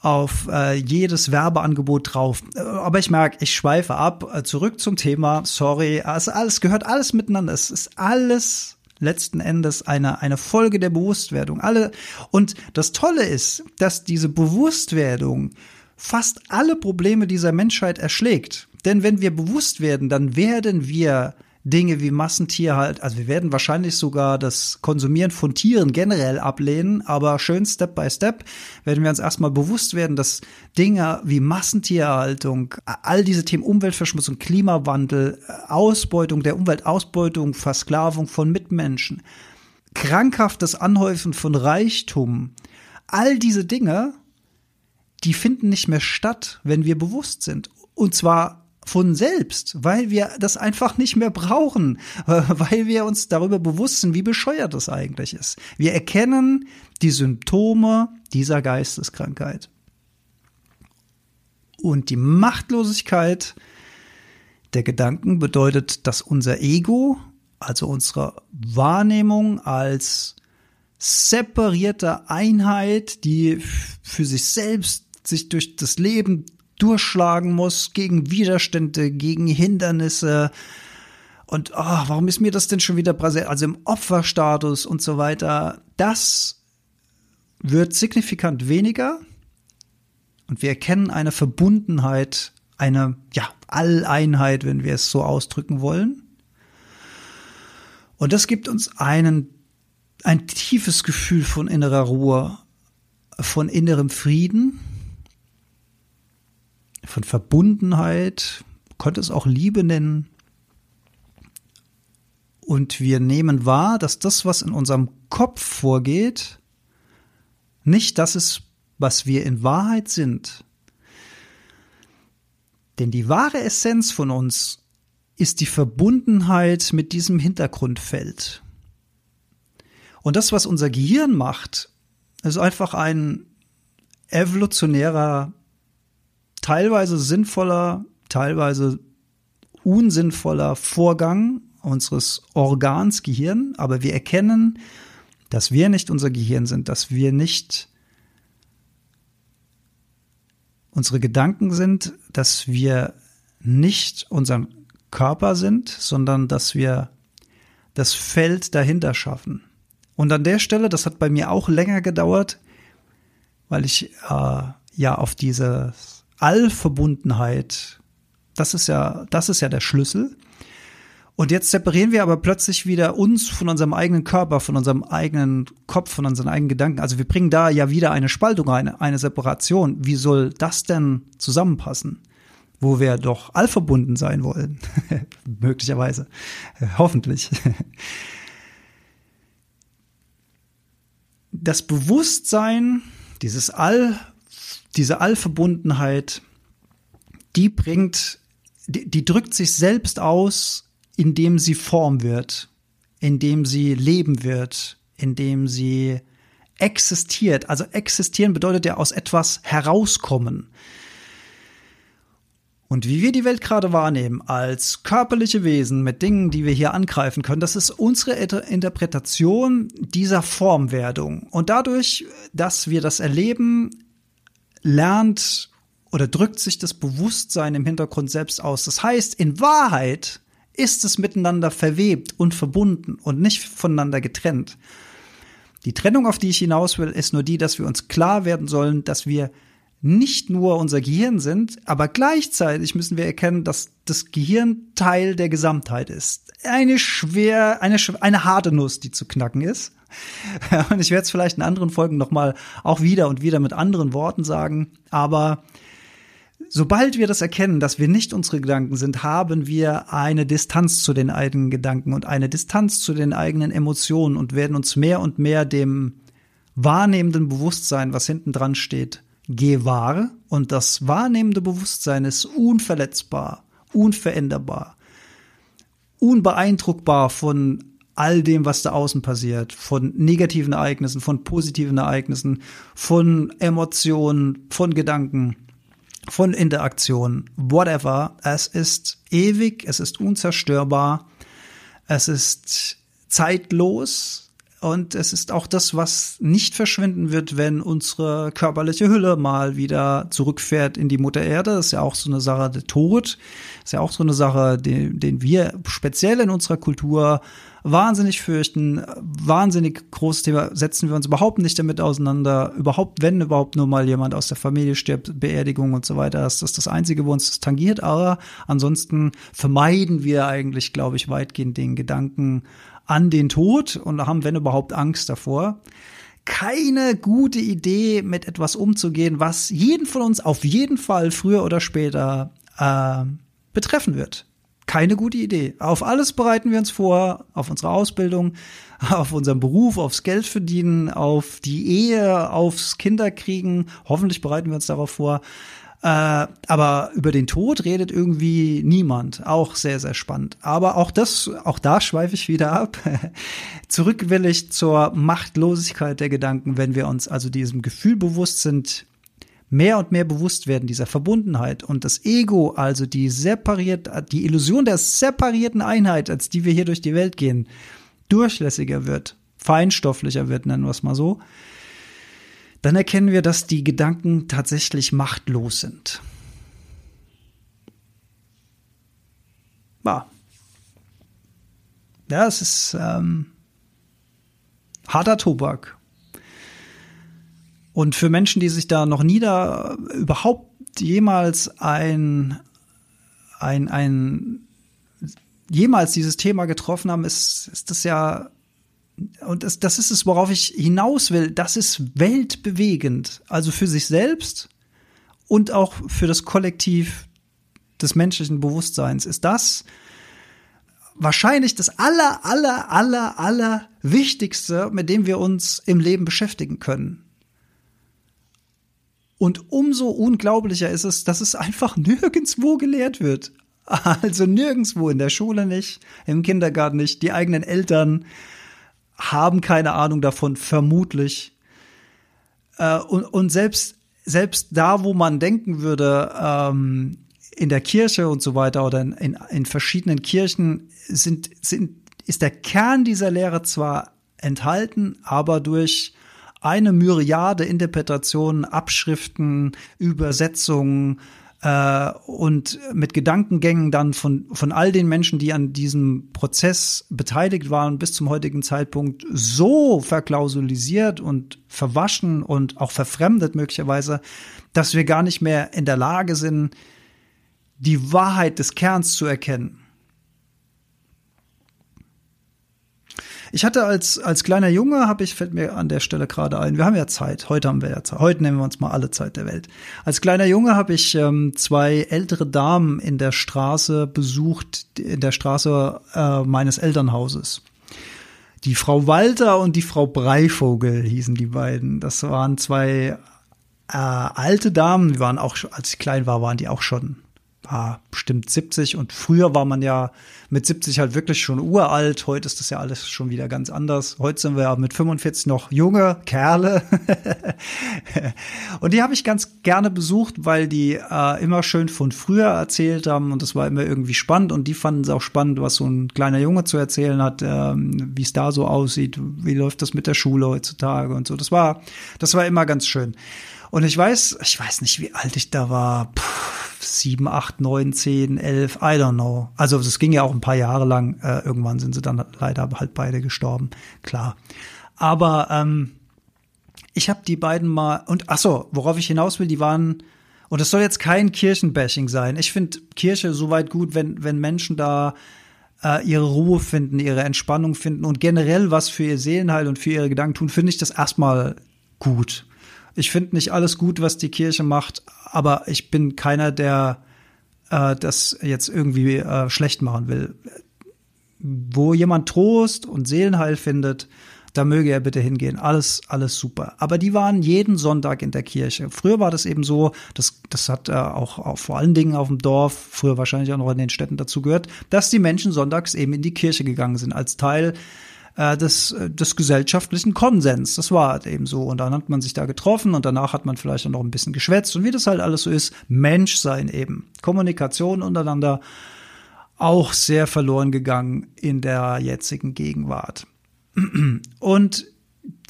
auf äh, jedes Werbeangebot drauf. Äh, aber ich merke, ich schweife ab. Äh, zurück zum Thema. Sorry. Also alles gehört alles miteinander. Es ist alles letzten Endes eine, eine Folge der Bewusstwerdung. Alle, und das Tolle ist, dass diese Bewusstwerdung fast alle Probleme dieser Menschheit erschlägt. Denn wenn wir bewusst werden, dann werden wir Dinge wie Massentierhalt, also wir werden wahrscheinlich sogar das Konsumieren von Tieren generell ablehnen, aber schön Step by Step werden wir uns erstmal bewusst werden, dass Dinge wie Massentierhaltung, all diese Themen Umweltverschmutzung, Klimawandel, Ausbeutung der Umwelt, Ausbeutung, Versklavung von Mitmenschen, krankhaftes Anhäufen von Reichtum, all diese Dinge, die finden nicht mehr statt, wenn wir bewusst sind. Und zwar von selbst, weil wir das einfach nicht mehr brauchen, weil wir uns darüber bewusst sind, wie bescheuert das eigentlich ist. Wir erkennen die Symptome dieser Geisteskrankheit. Und die Machtlosigkeit der Gedanken bedeutet, dass unser Ego, also unsere Wahrnehmung als separierte Einheit, die für sich selbst sich durch das Leben durchschlagen muss gegen Widerstände, gegen Hindernisse. Und oh, warum ist mir das denn schon wieder präsent? Also im Opferstatus und so weiter. Das wird signifikant weniger. Und wir erkennen eine Verbundenheit, eine ja, Alleinheit, wenn wir es so ausdrücken wollen. Und das gibt uns einen, ein tiefes Gefühl von innerer Ruhe, von innerem Frieden von Verbundenheit, konnte es auch Liebe nennen. Und wir nehmen wahr, dass das, was in unserem Kopf vorgeht, nicht das ist, was wir in Wahrheit sind. Denn die wahre Essenz von uns ist die Verbundenheit mit diesem Hintergrundfeld. Und das, was unser Gehirn macht, ist einfach ein evolutionärer teilweise sinnvoller, teilweise unsinnvoller Vorgang unseres Organs Gehirn, aber wir erkennen, dass wir nicht unser Gehirn sind, dass wir nicht unsere Gedanken sind, dass wir nicht unser Körper sind, sondern dass wir das Feld dahinter schaffen. Und an der Stelle, das hat bei mir auch länger gedauert, weil ich äh, ja auf dieses Allverbundenheit, das ist ja, das ist ja der Schlüssel. Und jetzt separieren wir aber plötzlich wieder uns von unserem eigenen Körper, von unserem eigenen Kopf, von unseren eigenen Gedanken. Also wir bringen da ja wieder eine Spaltung rein, eine Separation. Wie soll das denn zusammenpassen? Wo wir doch allverbunden sein wollen. Möglicherweise. Hoffentlich. das Bewusstsein, dieses All diese Allverbundenheit, die bringt, die, die drückt sich selbst aus, indem sie Form wird, indem sie Leben wird, indem sie existiert. Also existieren bedeutet ja aus etwas herauskommen. Und wie wir die Welt gerade wahrnehmen, als körperliche Wesen mit Dingen, die wir hier angreifen können, das ist unsere Interpretation dieser Formwerdung. Und dadurch, dass wir das erleben, lernt oder drückt sich das Bewusstsein im Hintergrund selbst aus. Das heißt, in Wahrheit ist es miteinander verwebt und verbunden und nicht voneinander getrennt. Die Trennung, auf die ich hinaus will, ist nur die, dass wir uns klar werden sollen, dass wir nicht nur unser Gehirn sind, aber gleichzeitig müssen wir erkennen, dass das Gehirn Teil der Gesamtheit ist. Eine schwer, eine, eine harte Nuss, die zu knacken ist. Und ich werde es vielleicht in anderen Folgen nochmal auch wieder und wieder mit anderen Worten sagen. Aber sobald wir das erkennen, dass wir nicht unsere Gedanken sind, haben wir eine Distanz zu den eigenen Gedanken und eine Distanz zu den eigenen Emotionen und werden uns mehr und mehr dem wahrnehmenden Bewusstsein, was hinten dran steht, gewahr. Und das wahrnehmende Bewusstsein ist unverletzbar, unveränderbar, unbeeindruckbar von all dem, was da außen passiert, von negativen Ereignissen, von positiven Ereignissen, von Emotionen, von Gedanken, von Interaktionen, whatever. Es ist ewig, es ist unzerstörbar, es ist zeitlos Und es ist auch das, was nicht verschwinden wird, wenn unsere körperliche Hülle mal wieder zurückfährt in die Mutter Erde. Das ist ja auch so eine Sache der Tod. Das ist ja auch so eine Sache, den, den wir speziell in unserer Kultur wahnsinnig fürchten. Wahnsinnig großes Thema. Setzen wir uns überhaupt nicht damit auseinander. Überhaupt, wenn überhaupt nur mal jemand aus der Familie stirbt, Beerdigung und so weiter. Das ist das Einzige, wo uns das tangiert. Aber ansonsten vermeiden wir eigentlich, glaube ich, weitgehend den Gedanken an den Tod und haben, wenn überhaupt, Angst davor. Keine gute Idee, mit etwas umzugehen, was jeden von uns auf jeden Fall früher oder später äh, betreffen wird. Keine gute Idee. Auf alles bereiten wir uns vor, auf unsere Ausbildung, auf unseren Beruf, aufs Geld verdienen, auf die Ehe, aufs Kinderkriegen. Hoffentlich bereiten wir uns darauf vor. Äh, aber über den Tod redet irgendwie niemand. Auch sehr, sehr spannend. Aber auch das, auch da schweife ich wieder ab. Zurück will ich zur Machtlosigkeit der Gedanken, wenn wir uns also diesem Gefühl bewusst sind, mehr und mehr bewusst werden dieser Verbundenheit und das Ego, also die separiert, die Illusion der separierten Einheit, als die wir hier durch die Welt gehen, durchlässiger wird, feinstofflicher wird, nennen wir es mal so, dann erkennen wir, dass die Gedanken tatsächlich machtlos sind. Ja, ja es ist ähm, harter Tobak. Und für Menschen, die sich da noch nie da überhaupt jemals ein, ein, ein jemals dieses Thema getroffen haben, ist, ist das ja und das, das ist es, worauf ich hinaus will, das ist weltbewegend. Also für sich selbst und auch für das Kollektiv des menschlichen Bewusstseins ist das wahrscheinlich das aller, aller, aller, aller Wichtigste, mit dem wir uns im Leben beschäftigen können. Und umso unglaublicher ist es, dass es einfach nirgendswo gelehrt wird. Also nirgendswo in der Schule nicht, im Kindergarten nicht, die eigenen Eltern haben keine Ahnung davon, vermutlich. Äh, und, und selbst, selbst da, wo man denken würde, ähm, in der Kirche und so weiter oder in, in, in verschiedenen Kirchen sind, sind, ist der Kern dieser Lehre zwar enthalten, aber durch eine Myriade Interpretationen, Abschriften, Übersetzungen, äh, und mit Gedankengängen dann von, von all den Menschen, die an diesem Prozess beteiligt waren, bis zum heutigen Zeitpunkt so verklausulisiert und verwaschen und auch verfremdet möglicherweise, dass wir gar nicht mehr in der Lage sind, die Wahrheit des Kerns zu erkennen. Ich hatte als, als kleiner Junge, habe ich, fällt mir an der Stelle gerade ein, wir haben ja Zeit, heute haben wir ja Zeit, heute nehmen wir uns mal alle Zeit der Welt. Als kleiner Junge habe ich ähm, zwei ältere Damen in der Straße besucht, in der Straße äh, meines Elternhauses. Die Frau Walter und die Frau Breivogel hießen die beiden. Das waren zwei äh, alte Damen, die waren auch, als ich klein war, waren die auch schon war bestimmt 70 und früher war man ja mit 70 halt wirklich schon uralt. Heute ist das ja alles schon wieder ganz anders. Heute sind wir ja mit 45 noch junge Kerle. und die habe ich ganz gerne besucht, weil die äh, immer schön von früher erzählt haben und das war immer irgendwie spannend und die fanden es auch spannend, was so ein kleiner Junge zu erzählen hat, ähm, wie es da so aussieht, wie läuft das mit der Schule heutzutage und so. Das war, das war immer ganz schön. Und ich weiß, ich weiß nicht, wie alt ich da war. Puh, sieben, acht, neun, zehn, elf, I don't know. Also es ging ja auch ein paar Jahre lang. Äh, irgendwann sind sie dann leider halt beide gestorben, klar. Aber ähm, ich habe die beiden mal und ach so, worauf ich hinaus will, die waren und es soll jetzt kein Kirchenbashing sein. Ich finde Kirche soweit gut, wenn wenn Menschen da äh, ihre Ruhe finden, ihre Entspannung finden und generell was für ihr Seelenheil und für ihre Gedanken tun, finde ich das erstmal gut. Ich finde nicht alles gut, was die Kirche macht, aber ich bin keiner, der äh, das jetzt irgendwie äh, schlecht machen will. Wo jemand Trost und Seelenheil findet, da möge er bitte hingehen. Alles, alles super. Aber die waren jeden Sonntag in der Kirche. Früher war das eben so, das, das hat äh, auch, auch vor allen Dingen auf dem Dorf, früher wahrscheinlich auch noch in den Städten dazu gehört, dass die Menschen sonntags eben in die Kirche gegangen sind als Teil äh, des, äh, des gesellschaftlichen Konsens. Das war halt eben so. Und dann hat man sich da getroffen und danach hat man vielleicht auch noch ein bisschen geschwätzt. Und wie das halt alles so ist, Menschsein eben. Kommunikation untereinander auch sehr verloren gegangen in der jetzigen Gegenwart. Und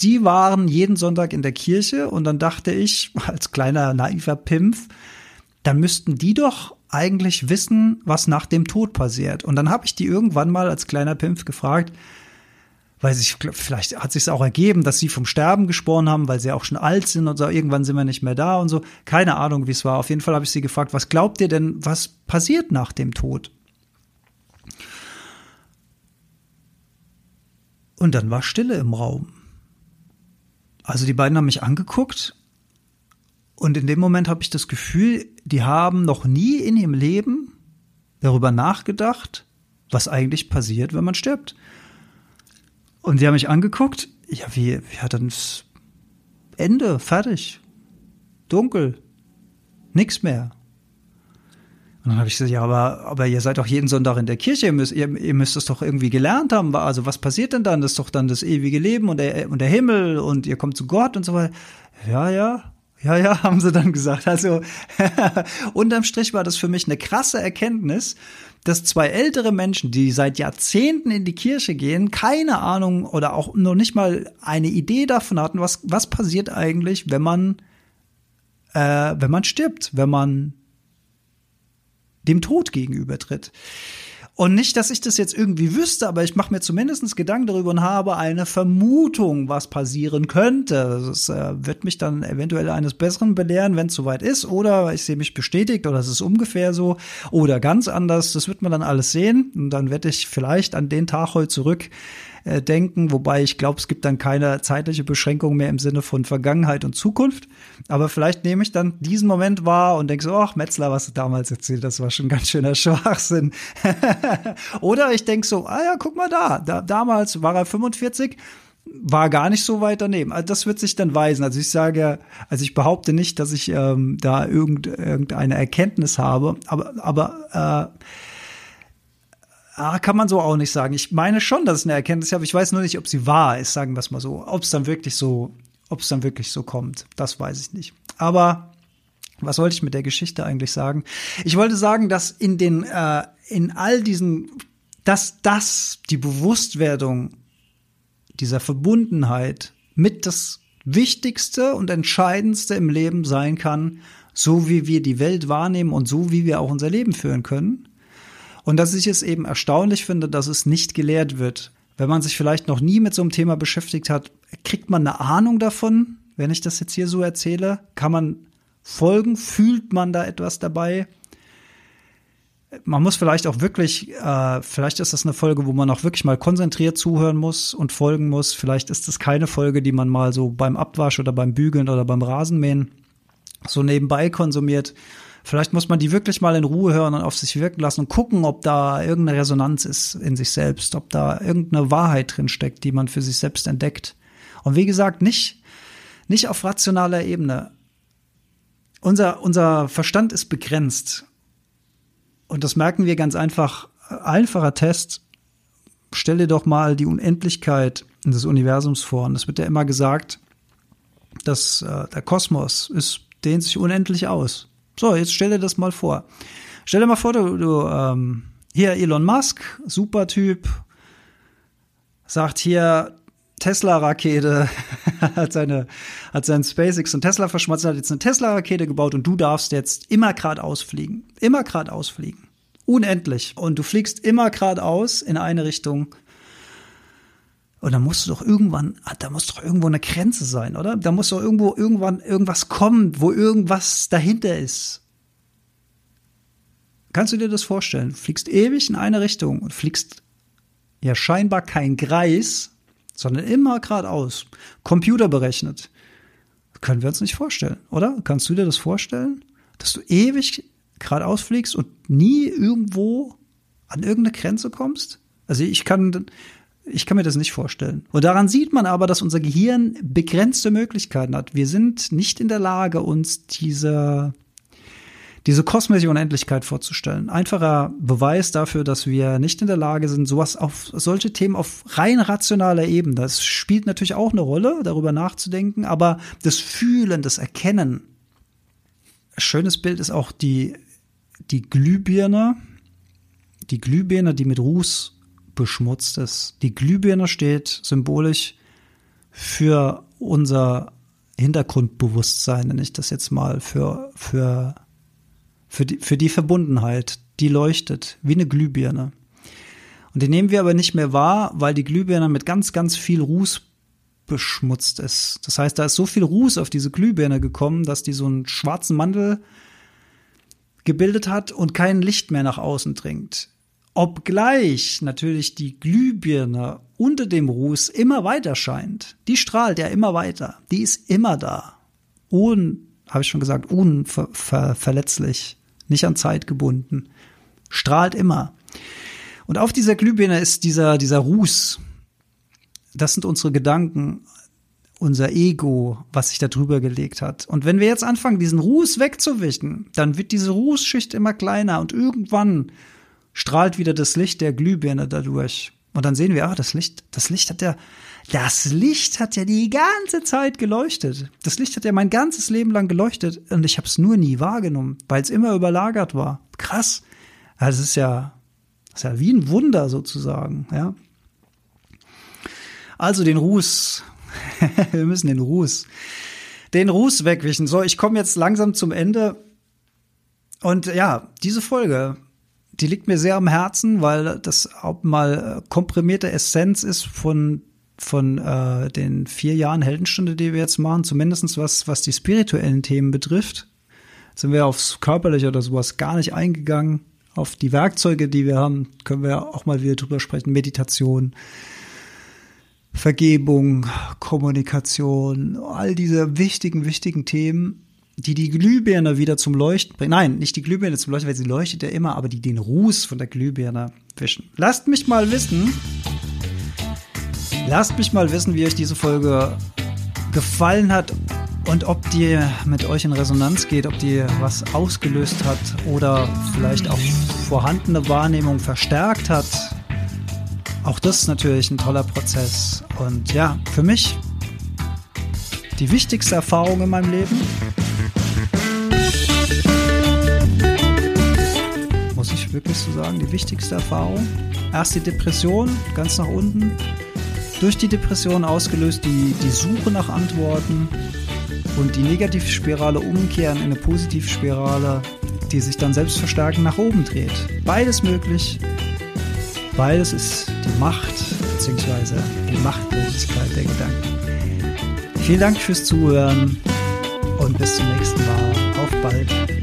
die waren jeden Sonntag in der Kirche und dann dachte ich, als kleiner naiver Pimpf, dann müssten die doch eigentlich wissen, was nach dem Tod passiert. Und dann habe ich die irgendwann mal als kleiner Pimpf gefragt, weil sich vielleicht hat sich auch ergeben, dass sie vom Sterben gesprochen haben, weil sie auch schon alt sind und so. Irgendwann sind wir nicht mehr da und so. Keine Ahnung, wie es war. Auf jeden Fall habe ich sie gefragt, was glaubt ihr denn, was passiert nach dem Tod? Und dann war Stille im Raum. Also die beiden haben mich angeguckt und in dem Moment habe ich das Gefühl, die haben noch nie in ihrem Leben darüber nachgedacht, was eigentlich passiert, wenn man stirbt. Und die haben mich angeguckt, ja, wie, hat dann das Ende, fertig, dunkel, nix mehr. Und dann habe ich gesagt, ja, aber, aber ihr seid doch jeden Sonntag in der Kirche, ihr müsst, ihr, ihr müsst es doch irgendwie gelernt haben. Also was passiert denn dann? Das ist doch dann das ewige Leben und der, und der Himmel und ihr kommt zu Gott und so weiter. Ja, ja, ja, ja, haben sie dann gesagt. Also unterm Strich war das für mich eine krasse Erkenntnis, dass zwei ältere Menschen, die seit Jahrzehnten in die Kirche gehen, keine Ahnung oder auch noch nicht mal eine Idee davon hatten, was, was passiert eigentlich, wenn man, äh, wenn man stirbt, wenn man dem Tod gegenübertritt. Und nicht, dass ich das jetzt irgendwie wüsste, aber ich mache mir zumindest Gedanken darüber und habe eine Vermutung, was passieren könnte. Das äh, wird mich dann eventuell eines Besseren belehren, wenn es soweit ist. Oder ich sehe mich bestätigt oder es ist ungefähr so. Oder ganz anders. Das wird man dann alles sehen. Und dann werde ich vielleicht an den Tag heute zurück äh, denken, wobei ich glaube, es gibt dann keine zeitliche Beschränkung mehr im Sinne von Vergangenheit und Zukunft. Aber vielleicht nehme ich dann diesen Moment wahr und denke so, ach Metzler, was du damals erzählt, das war schon ganz schöner Schwachsinn. Oder ich denke so, ah ja, guck mal da, da damals war er 45 war gar nicht so weit daneben. Also das wird sich dann weisen. Also ich sage, also ich behaupte nicht, dass ich ähm, da irgend, irgendeine Erkenntnis habe, aber, aber äh, Ah, kann man so auch nicht sagen. Ich meine schon, dass es eine Erkenntnis habe. Ich weiß nur nicht, ob sie wahr ist, sagen wir es mal so. Ob es dann wirklich so, ob es dann wirklich so kommt, das weiß ich nicht. Aber was wollte ich mit der Geschichte eigentlich sagen? Ich wollte sagen, dass in den, äh, in all diesen, dass das die Bewusstwerdung dieser Verbundenheit mit das Wichtigste und Entscheidendste im Leben sein kann, so wie wir die Welt wahrnehmen und so wie wir auch unser Leben führen können. Und dass ich es eben erstaunlich finde, dass es nicht gelehrt wird. Wenn man sich vielleicht noch nie mit so einem Thema beschäftigt hat, kriegt man eine Ahnung davon, wenn ich das jetzt hier so erzähle? Kann man folgen? Fühlt man da etwas dabei? Man muss vielleicht auch wirklich, äh, vielleicht ist das eine Folge, wo man auch wirklich mal konzentriert zuhören muss und folgen muss. Vielleicht ist das keine Folge, die man mal so beim Abwasch oder beim Bügeln oder beim Rasenmähen so nebenbei konsumiert. Vielleicht muss man die wirklich mal in Ruhe hören und auf sich wirken lassen und gucken, ob da irgendeine Resonanz ist in sich selbst, ob da irgendeine Wahrheit drin steckt, die man für sich selbst entdeckt. Und wie gesagt, nicht, nicht auf rationaler Ebene. Unser, unser Verstand ist begrenzt. Und das merken wir ganz einfach. Einfacher Test. Stell dir doch mal die Unendlichkeit des Universums vor. Und es wird ja immer gesagt, dass äh, der Kosmos ist, dehnt sich unendlich aus. So, jetzt stell dir das mal vor. Stell dir mal vor, du, du ähm, hier Elon Musk, super Typ, sagt hier Tesla-Rakete, hat seine, hat seinen SpaceX und Tesla verschmolzen, hat jetzt eine Tesla-Rakete gebaut und du darfst jetzt immer geradeaus fliegen. Immer geradeaus fliegen. Unendlich. Und du fliegst immer geradeaus in eine Richtung. Und dann musst du doch irgendwann, ah, da muss doch irgendwo eine Grenze sein, oder? Da muss doch irgendwo irgendwann irgendwas kommen, wo irgendwas dahinter ist. Kannst du dir das vorstellen? Du fliegst ewig in eine Richtung und fliegst ja scheinbar kein Kreis, sondern immer geradeaus. Computer berechnet. Können wir uns nicht vorstellen, oder? Kannst du dir das vorstellen? Dass du ewig geradeaus fliegst und nie irgendwo an irgendeine Grenze kommst? Also ich kann, ich kann mir das nicht vorstellen. Und daran sieht man aber, dass unser Gehirn begrenzte Möglichkeiten hat. Wir sind nicht in der Lage, uns diese, diese kosmische Unendlichkeit vorzustellen. Einfacher Beweis dafür, dass wir nicht in der Lage sind, sowas auf solche Themen auf rein rationaler Ebene. Das spielt natürlich auch eine Rolle, darüber nachzudenken, aber das Fühlen, das Erkennen. Schönes Bild ist auch die, die Glühbirne. Die Glühbirne, die mit Ruß beschmutzt ist. Die Glühbirne steht symbolisch für unser Hintergrundbewusstsein, nenne ich das jetzt mal, für, für, für, die, für die Verbundenheit. Die leuchtet wie eine Glühbirne. Und die nehmen wir aber nicht mehr wahr, weil die Glühbirne mit ganz, ganz viel Ruß beschmutzt ist. Das heißt, da ist so viel Ruß auf diese Glühbirne gekommen, dass die so einen schwarzen Mantel gebildet hat und kein Licht mehr nach außen dringt. Obgleich natürlich die Glühbirne unter dem Ruß immer weiter scheint. Die strahlt ja immer weiter. Die ist immer da. Un, habe ich schon gesagt, unverletzlich, nicht an Zeit gebunden. Strahlt immer. Und auf dieser Glühbirne ist dieser, dieser Ruß. Das sind unsere Gedanken, unser Ego, was sich da drüber gelegt hat. Und wenn wir jetzt anfangen, diesen Ruß wegzuwischen, dann wird diese Rußschicht immer kleiner und irgendwann strahlt wieder das Licht der Glühbirne dadurch. Und dann sehen wir, ah, das Licht, das Licht hat ja, das Licht hat ja die ganze Zeit geleuchtet. Das Licht hat ja mein ganzes Leben lang geleuchtet und ich habe es nur nie wahrgenommen, weil es immer überlagert war. Krass. Also es ist ja das ist ja wie ein Wunder sozusagen, ja. Also den Ruß. Wir müssen den Ruß. Den Ruß wegwischen. So, ich komme jetzt langsam zum Ende. Und ja, diese Folge, die liegt mir sehr am Herzen, weil das auch mal komprimierte Essenz ist von von äh, den vier Jahren Heldenstunde, die wir jetzt machen, zumindestens was, was die spirituellen Themen betrifft. Sind wir aufs Körperliche oder sowas gar nicht eingegangen auf die Werkzeuge, die wir haben, können wir auch mal wieder drüber sprechen. Meditation, Vergebung, Kommunikation, all diese wichtigen, wichtigen Themen, die die Glühbirne wieder zum Leuchten bringen. Nein, nicht die Glühbirne zum Leuchten, weil sie leuchtet ja immer, aber die den Ruß von der Glühbirne wischen. Lasst mich mal wissen, lasst mich mal wissen, wie euch diese Folge gefallen hat und ob die mit euch in Resonanz geht, ob die was ausgelöst hat oder vielleicht auch vorhandene Wahrnehmung verstärkt hat. Auch das ist natürlich ein toller Prozess. Und ja, für mich die wichtigste Erfahrung in meinem Leben. Ich wirklich so sagen, die wichtigste Erfahrung. Erst die Depression, ganz nach unten. Durch die Depression ausgelöst die, die Suche nach Antworten und die Negativspirale umkehren in eine Positivspirale, die sich dann selbstverstärkend nach oben dreht. Beides möglich. Beides ist die Macht bzw. die Machtlosigkeit der Gedanken. Vielen Dank fürs Zuhören und bis zum nächsten Mal. Auf bald.